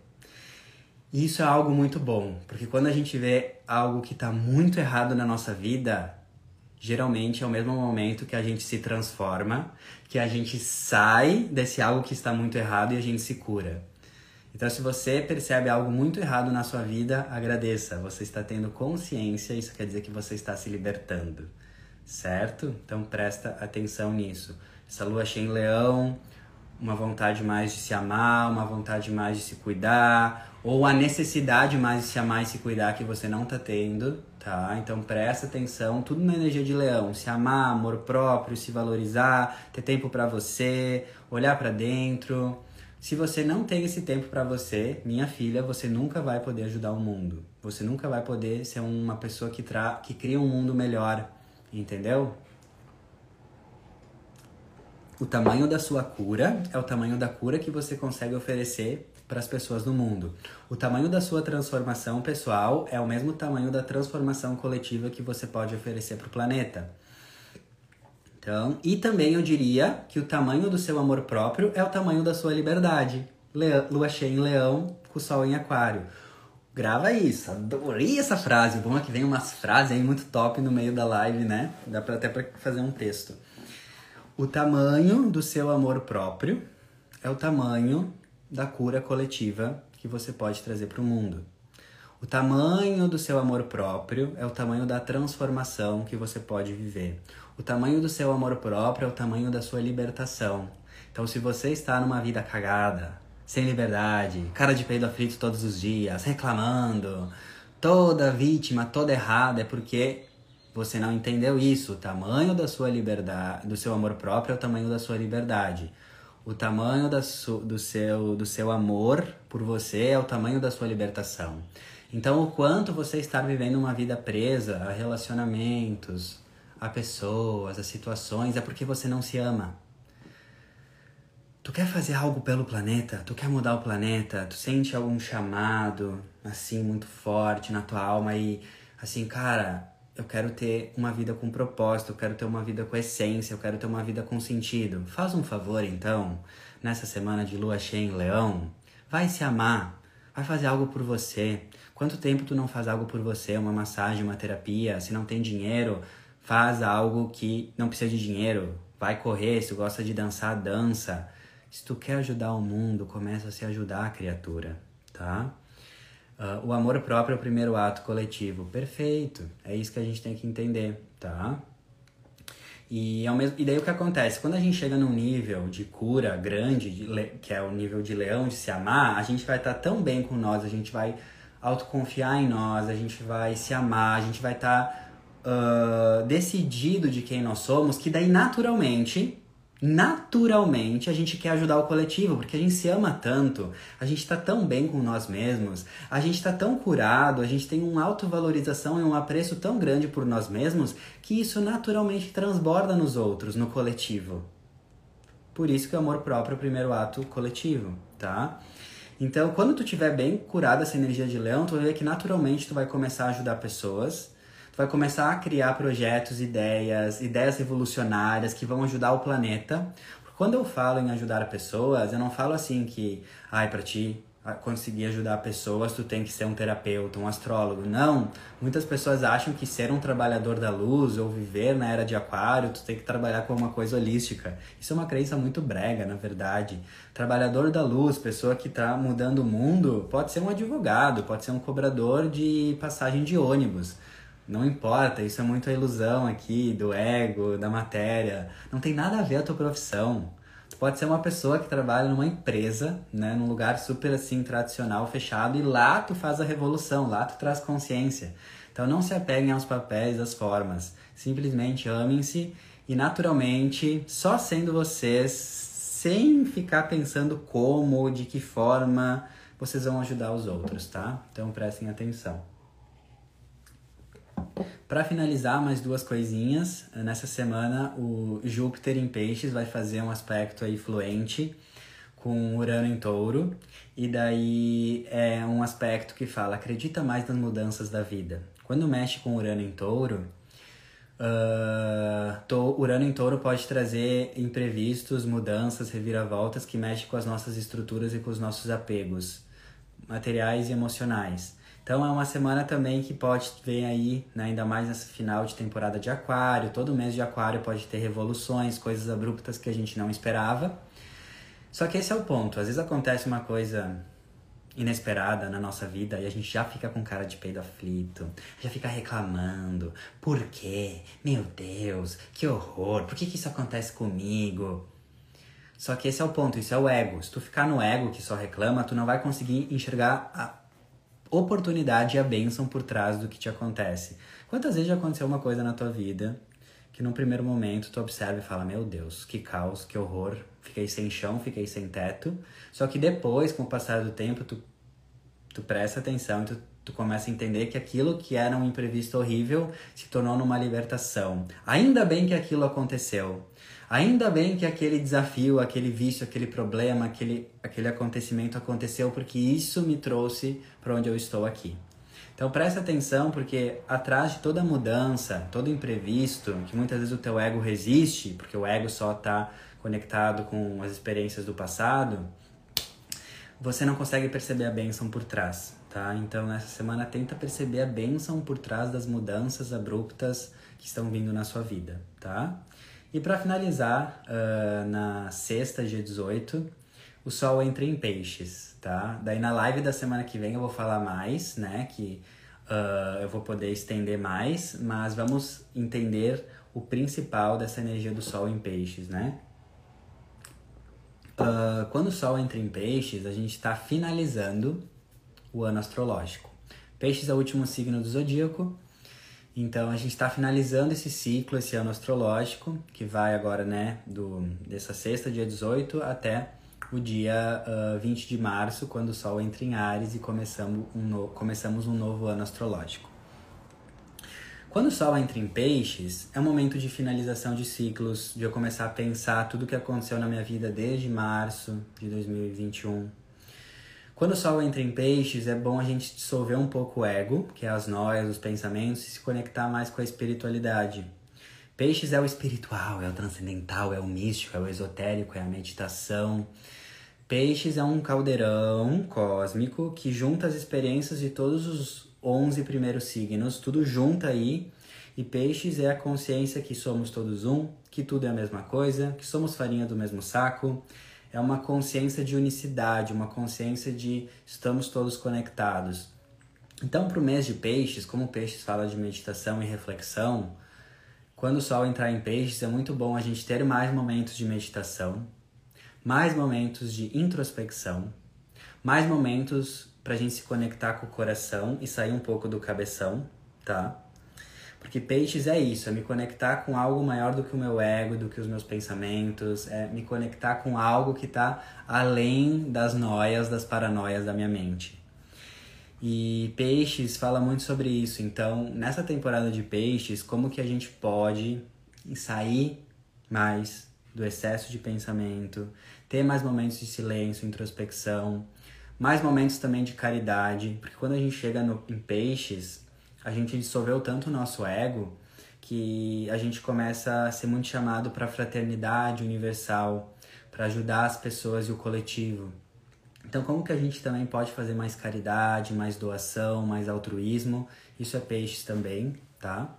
E isso é algo muito bom, porque quando a gente vê algo que está muito errado na nossa vida, geralmente é o mesmo momento que a gente se transforma, que a gente sai desse algo que está muito errado e a gente se cura. Então, se você percebe algo muito errado na sua vida, agradeça. Você está tendo consciência, isso quer dizer que você está se libertando, certo? Então, presta atenção nisso. Essa lua cheia em leão, uma vontade mais de se amar, uma vontade mais de se cuidar, ou a necessidade mais de se amar e se cuidar que você não tá tendo, tá? Então presta atenção, tudo na energia de leão, se amar, amor próprio, se valorizar, ter tempo para você, olhar para dentro. Se você não tem esse tempo para você, minha filha, você nunca vai poder ajudar o mundo. Você nunca vai poder ser uma pessoa que tra que cria um mundo melhor, entendeu? O tamanho da sua cura é o tamanho da cura que você consegue oferecer para as pessoas no mundo. O tamanho da sua transformação pessoal é o mesmo tamanho da transformação coletiva que você pode oferecer para o planeta. Então, e também eu diria que o tamanho do seu amor próprio é o tamanho da sua liberdade. Lua cheia em leão, com o sol em aquário. Grava isso, adorei essa frase. Bom é que vem umas frases aí muito top no meio da live, né? Dá pra, até para fazer um texto. O tamanho do seu amor próprio é o tamanho da cura coletiva que você pode trazer para o mundo. O tamanho do seu amor próprio é o tamanho da transformação que você pode viver. O tamanho do seu amor próprio é o tamanho da sua libertação. Então, se você está numa vida cagada, sem liberdade, cara de peido aflito todos os dias, reclamando, toda vítima, toda errada, é porque você não entendeu isso. O tamanho da sua liberdade, do seu amor próprio é o tamanho da sua liberdade. O tamanho da su, do, seu, do seu amor por você é o tamanho da sua libertação. Então, o quanto você está vivendo uma vida presa a relacionamentos, a pessoas, a situações, é porque você não se ama. Tu quer fazer algo pelo planeta? Tu quer mudar o planeta? Tu sente algum chamado, assim, muito forte na tua alma e, assim, cara, eu quero ter uma vida com propósito, eu quero ter uma vida com essência, eu quero ter uma vida com sentido. Faz um favor então, nessa semana de lua cheia em leão, vai se amar, vai fazer algo por você. Quanto tempo tu não faz algo por você, uma massagem, uma terapia? Se não tem dinheiro, faz algo que não precisa de dinheiro. Vai correr, se tu gosta de dançar, dança. Se tu quer ajudar o mundo, começa a se ajudar, criatura, tá? Uh, o amor próprio é o primeiro ato coletivo. Perfeito. É isso que a gente tem que entender, tá? E, ao mesmo, e daí o que acontece? Quando a gente chega num nível de cura grande, de le, que é o nível de leão, de se amar, a gente vai estar tá tão bem com nós, a gente vai autoconfiar em nós, a gente vai se amar, a gente vai estar tá, uh, decidido de quem nós somos, que daí naturalmente naturalmente a gente quer ajudar o coletivo, porque a gente se ama tanto, a gente está tão bem com nós mesmos, a gente está tão curado, a gente tem uma autovalorização e um apreço tão grande por nós mesmos que isso naturalmente transborda nos outros, no coletivo. Por isso que o amor próprio é o primeiro ato coletivo, tá? Então, quando tu tiver bem curado essa energia de leão, tu vai ver que naturalmente tu vai começar a ajudar pessoas, vai começar a criar projetos, ideias, ideias revolucionárias que vão ajudar o planeta. Quando eu falo em ajudar pessoas, eu não falo assim que, ai, para ti conseguir ajudar pessoas, tu tem que ser um terapeuta, um astrólogo. Não. Muitas pessoas acham que ser um trabalhador da luz ou viver na era de aquário, tu tem que trabalhar com uma coisa holística. Isso é uma crença muito brega, na verdade. Trabalhador da luz, pessoa que está mudando o mundo, pode ser um advogado, pode ser um cobrador de passagem de ônibus. Não importa, isso é muito a ilusão aqui do ego, da matéria. Não tem nada a ver a tua profissão pode ser uma pessoa que trabalha numa empresa, né, num lugar super assim tradicional, fechado, e lá tu faz a revolução, lá tu traz consciência. Então não se apeguem aos papéis, às formas. Simplesmente amem-se e naturalmente, só sendo vocês, sem ficar pensando como, de que forma vocês vão ajudar os outros, tá? Então prestem atenção. Para finalizar, mais duas coisinhas. Nessa semana, o Júpiter em Peixes vai fazer um aspecto aí fluente com Urano em Touro. E daí é um aspecto que fala: acredita mais nas mudanças da vida. Quando mexe com Urano em Touro, uh, to, Urano em Touro pode trazer imprevistos, mudanças, reviravoltas que mexem com as nossas estruturas e com os nossos apegos materiais e emocionais. Então é uma semana também que pode ver aí, né, ainda mais nessa final de temporada de aquário, todo mês de aquário pode ter revoluções, coisas abruptas que a gente não esperava. Só que esse é o ponto, às vezes acontece uma coisa inesperada na nossa vida e a gente já fica com cara de peido aflito, já fica reclamando. Por quê? Meu Deus, que horror, por que, que isso acontece comigo? Só que esse é o ponto, isso é o ego. Se tu ficar no ego que só reclama, tu não vai conseguir enxergar a oportunidade e a bênção por trás do que te acontece. Quantas vezes já aconteceu uma coisa na tua vida que num primeiro momento tu observa e fala: Meu Deus, que caos, que horror, fiquei sem chão, fiquei sem teto. Só que depois, com o passar do tempo, tu, tu presta atenção e tu, tu começa a entender que aquilo que era um imprevisto horrível se tornou numa libertação. Ainda bem que aquilo aconteceu. Ainda bem que aquele desafio, aquele vício, aquele problema, aquele, aquele acontecimento aconteceu porque isso me trouxe para onde eu estou aqui. Então presta atenção porque atrás de toda mudança, todo imprevisto, que muitas vezes o teu ego resiste, porque o ego só está conectado com as experiências do passado, você não consegue perceber a bênção por trás, tá? Então nessa semana tenta perceber a bênção por trás das mudanças abruptas que estão vindo na sua vida, tá? E para finalizar, uh, na sexta, dia 18, o Sol entra em peixes, tá? Daí na live da semana que vem eu vou falar mais, né? Que uh, eu vou poder estender mais, mas vamos entender o principal dessa energia do Sol em peixes, né? Uh, quando o Sol entra em peixes, a gente está finalizando o ano astrológico. Peixes é o último signo do zodíaco então a gente está finalizando esse ciclo, esse ano astrológico, que vai agora, né, do, dessa sexta, dia 18, até o dia uh, 20 de março, quando o Sol entra em Ares e começamos um, no, começamos um novo ano astrológico. Quando o Sol entra em Peixes, é um momento de finalização de ciclos, de eu começar a pensar tudo o que aconteceu na minha vida desde março de 2021 quando o Sol entra em peixes, é bom a gente dissolver um pouco o ego, que é as noias, os pensamentos, e se conectar mais com a espiritualidade. Peixes é o espiritual, é o transcendental, é o místico, é o esotérico, é a meditação. Peixes é um caldeirão cósmico que junta as experiências de todos os 11 primeiros signos, tudo junta aí. E peixes é a consciência que somos todos um, que tudo é a mesma coisa, que somos farinha do mesmo saco, é uma consciência de unicidade, uma consciência de estamos todos conectados. Então, para o mês de peixes, como peixes fala de meditação e reflexão, quando o sol entrar em peixes, é muito bom a gente ter mais momentos de meditação, mais momentos de introspecção, mais momentos para a gente se conectar com o coração e sair um pouco do cabeção, tá? Porque peixes é isso, é me conectar com algo maior do que o meu ego, do que os meus pensamentos, é me conectar com algo que está além das noias, das paranoias da minha mente. E Peixes fala muito sobre isso. Então, nessa temporada de Peixes, como que a gente pode sair mais do excesso de pensamento, ter mais momentos de silêncio, introspecção, mais momentos também de caridade, porque quando a gente chega no, em Peixes, a gente dissolveu tanto o nosso ego que a gente começa a ser muito chamado para fraternidade universal, para ajudar as pessoas e o coletivo. Então, como que a gente também pode fazer mais caridade, mais doação, mais altruísmo? Isso é peixes também, tá?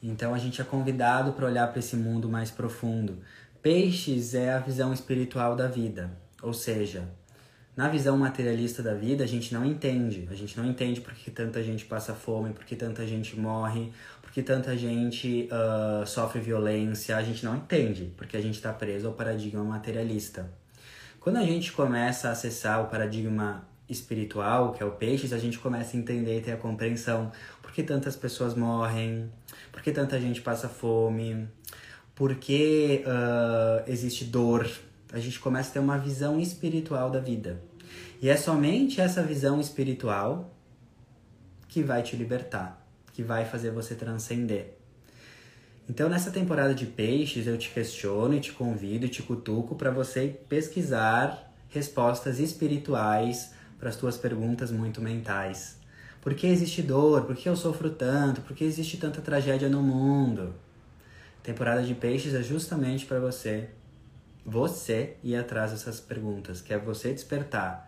Então, a gente é convidado para olhar para esse mundo mais profundo. Peixes é a visão espiritual da vida, ou seja, na visão materialista da vida, a gente não entende. A gente não entende por que tanta gente passa fome, por que tanta gente morre, por que tanta gente uh, sofre violência. A gente não entende, porque a gente está preso ao paradigma materialista. Quando a gente começa a acessar o paradigma espiritual, que é o peixes, a gente começa a entender e ter a compreensão por que tantas pessoas morrem, por que tanta gente passa fome, por que uh, existe dor. A gente começa a ter uma visão espiritual da vida. E é somente essa visão espiritual que vai te libertar, que vai fazer você transcender. Então, nessa temporada de peixes, eu te questiono e te convido e te cutuco para você pesquisar respostas espirituais para as tuas perguntas muito mentais. Por que existe dor? Por que eu sofro tanto? Por que existe tanta tragédia no mundo? Temporada de peixes é justamente para você, você ir atrás dessas perguntas, que é você despertar.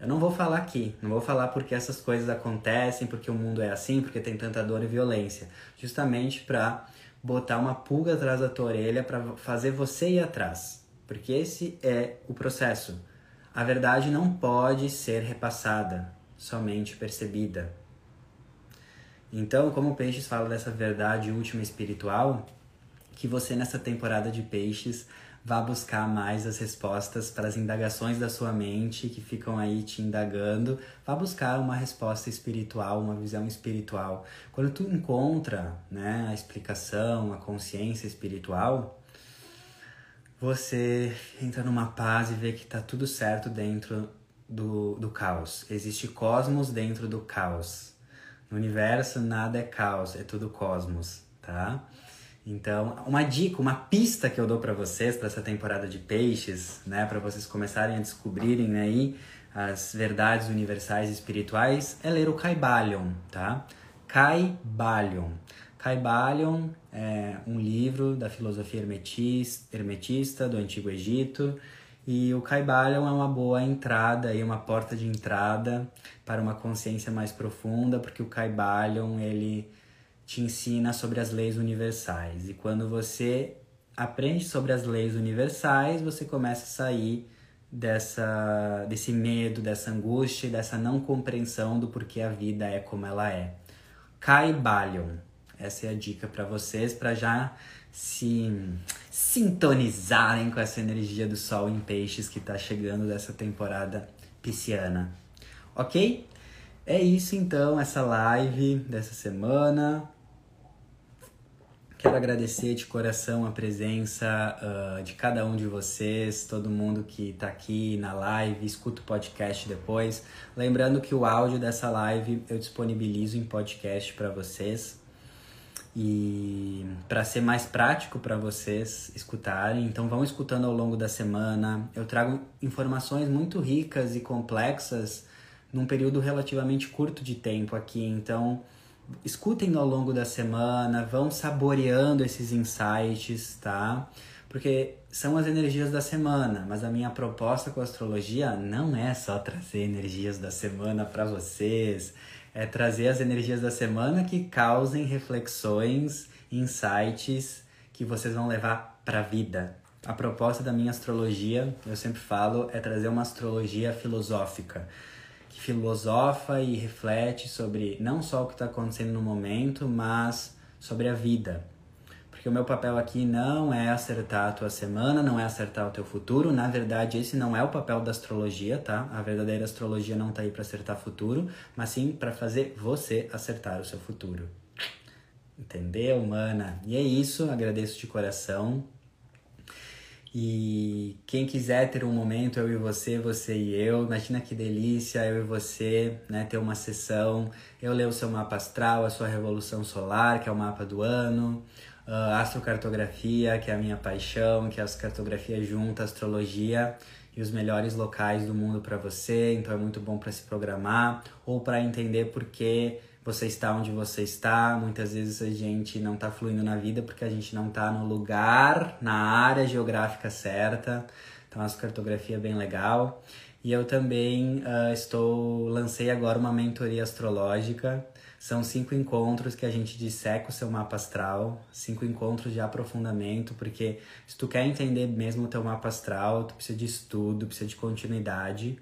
Eu não vou falar aqui, não vou falar porque essas coisas acontecem, porque o mundo é assim, porque tem tanta dor e violência, justamente para botar uma pulga atrás da tua orelha para fazer você ir atrás. Porque esse é o processo. A verdade não pode ser repassada, somente percebida. Então, como o Peixes fala dessa verdade última espiritual, que você nessa temporada de Peixes vá buscar mais as respostas para as indagações da sua mente que ficam aí te indagando. Vá buscar uma resposta espiritual, uma visão espiritual. Quando tu encontra né, a explicação, a consciência espiritual, você entra numa paz e vê que está tudo certo dentro do, do caos. Existe cosmos dentro do caos. No universo nada é caos, é tudo cosmos, tá? Então, uma dica, uma pista que eu dou para vocês para essa temporada de peixes, né, para vocês começarem a descobrirem aí as verdades universais e espirituais, é ler o Caibalion, tá? Caibalion. Caibalion é um livro da filosofia hermetista do Antigo Egito e o Caibalion é uma boa entrada e uma porta de entrada para uma consciência mais profunda, porque o Caibalion ele te ensina sobre as leis universais. E quando você aprende sobre as leis universais, você começa a sair dessa desse medo, dessa angústia, dessa não compreensão do porquê a vida é como ela é. Caibalion. Essa é a dica para vocês para já se sintonizarem com essa energia do sol em peixes que está chegando dessa temporada pisciana. OK? É isso então, essa live dessa semana. Quero agradecer de coração a presença uh, de cada um de vocês, todo mundo que está aqui na live, escuta o podcast depois. Lembrando que o áudio dessa live eu disponibilizo em podcast para vocês e para ser mais prático para vocês escutarem. Então vão escutando ao longo da semana. Eu trago informações muito ricas e complexas num período relativamente curto de tempo aqui. Então escutem ao longo da semana, vão saboreando esses insights, tá? Porque são as energias da semana, mas a minha proposta com a astrologia não é só trazer energias da semana para vocês, é trazer as energias da semana que causem reflexões, insights que vocês vão levar para a vida. A proposta da minha astrologia, eu sempre falo, é trazer uma astrologia filosófica que filosofa e reflete sobre não só o que está acontecendo no momento, mas sobre a vida. Porque o meu papel aqui não é acertar a tua semana, não é acertar o teu futuro. Na verdade, esse não é o papel da astrologia, tá? A verdadeira astrologia não está aí para acertar futuro, mas sim para fazer você acertar o seu futuro. Entendeu, mana? E é isso, agradeço de coração. E quem quiser ter um momento, eu e você, você e eu, imagina que delícia, eu e você, né, ter uma sessão, eu ler o seu mapa astral, a sua revolução solar, que é o mapa do ano, uh, astrocartografia, que é a minha paixão, que é a cartografia junta, astrologia e os melhores locais do mundo para você, então é muito bom para se programar ou para entender por que você está onde você está. Muitas vezes a gente não está fluindo na vida porque a gente não está no lugar, na área geográfica certa. Então, a cartografia é bem legal. E eu também uh, estou lancei agora uma mentoria astrológica. São cinco encontros que a gente disseca o seu mapa astral, cinco encontros de aprofundamento, porque se tu quer entender mesmo o teu mapa astral, tu precisa de estudo, precisa de continuidade.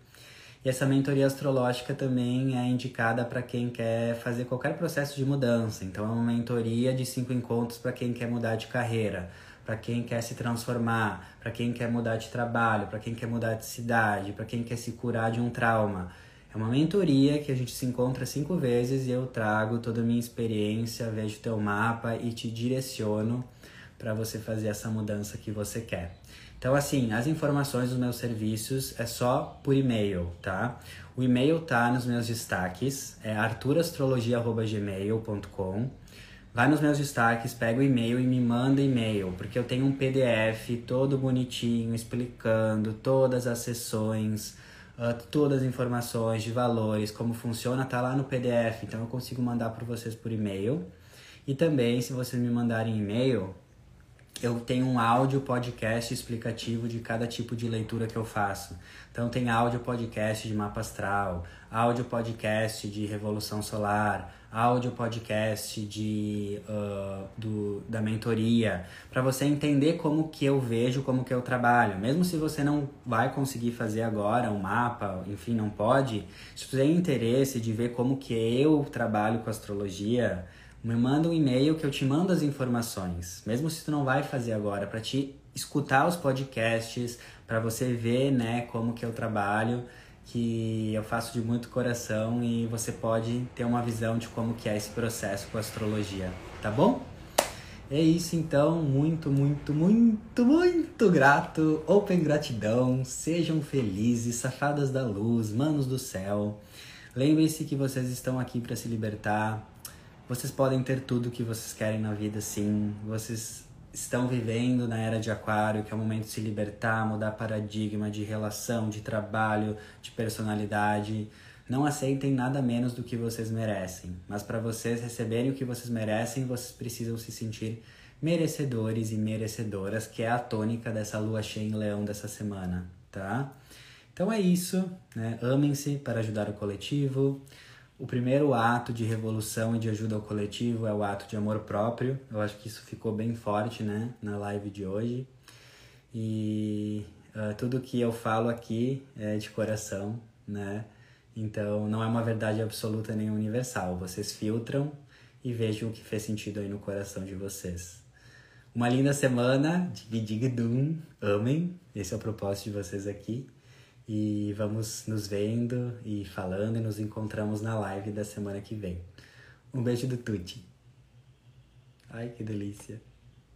E essa mentoria astrológica também é indicada para quem quer fazer qualquer processo de mudança. Então é uma mentoria de cinco encontros para quem quer mudar de carreira, para quem quer se transformar, para quem quer mudar de trabalho, para quem quer mudar de cidade, para quem quer se curar de um trauma. É uma mentoria que a gente se encontra cinco vezes e eu trago toda a minha experiência, vejo teu mapa e te direciono para você fazer essa mudança que você quer. Então, assim, as informações dos meus serviços é só por e-mail, tá? O e-mail tá nos meus destaques, é arturastrologia.gmail.com Vai nos meus destaques, pega o e-mail e me manda e-mail, porque eu tenho um PDF todo bonitinho explicando todas as sessões, uh, todas as informações de valores, como funciona, tá lá no PDF, então eu consigo mandar para vocês por e-mail. E também, se vocês me mandarem e-mail, eu tenho um áudio podcast explicativo de cada tipo de leitura que eu faço. Então tem áudio podcast de mapa astral, áudio podcast de revolução solar, áudio podcast de, uh, do, da mentoria, para você entender como que eu vejo, como que eu trabalho. Mesmo se você não vai conseguir fazer agora um mapa, enfim, não pode, se você tem interesse de ver como que eu trabalho com astrologia, me manda um e-mail que eu te mando as informações, mesmo se tu não vai fazer agora, para te escutar os podcasts, para você ver, né, como que eu trabalho que eu faço de muito coração e você pode ter uma visão de como que é esse processo com a astrologia, tá bom? É isso então, muito, muito, muito, muito grato, open gratidão, sejam felizes, safadas da luz, manos do céu. Lembrem-se que vocês estão aqui para se libertar. Vocês podem ter tudo o que vocês querem na vida, sim. Vocês estão vivendo na era de Aquário, que é o momento de se libertar, mudar paradigma de relação, de trabalho, de personalidade. Não aceitem nada menos do que vocês merecem, mas para vocês receberem o que vocês merecem, vocês precisam se sentir merecedores e merecedoras, que é a tônica dessa lua cheia em leão dessa semana, tá? Então é isso, né? Amem-se para ajudar o coletivo. O primeiro ato de revolução e de ajuda ao coletivo é o ato de amor próprio. Eu acho que isso ficou bem forte, né, na live de hoje. E uh, tudo que eu falo aqui é de coração, né? Então não é uma verdade absoluta nem universal. Vocês filtram e vejam o que fez sentido aí no coração de vocês. Uma linda semana, Digigdum, amem. Esse é o propósito de vocês aqui. E vamos nos vendo e falando e nos encontramos na live da semana que vem. Um beijo do Tuti. Ai, que delícia.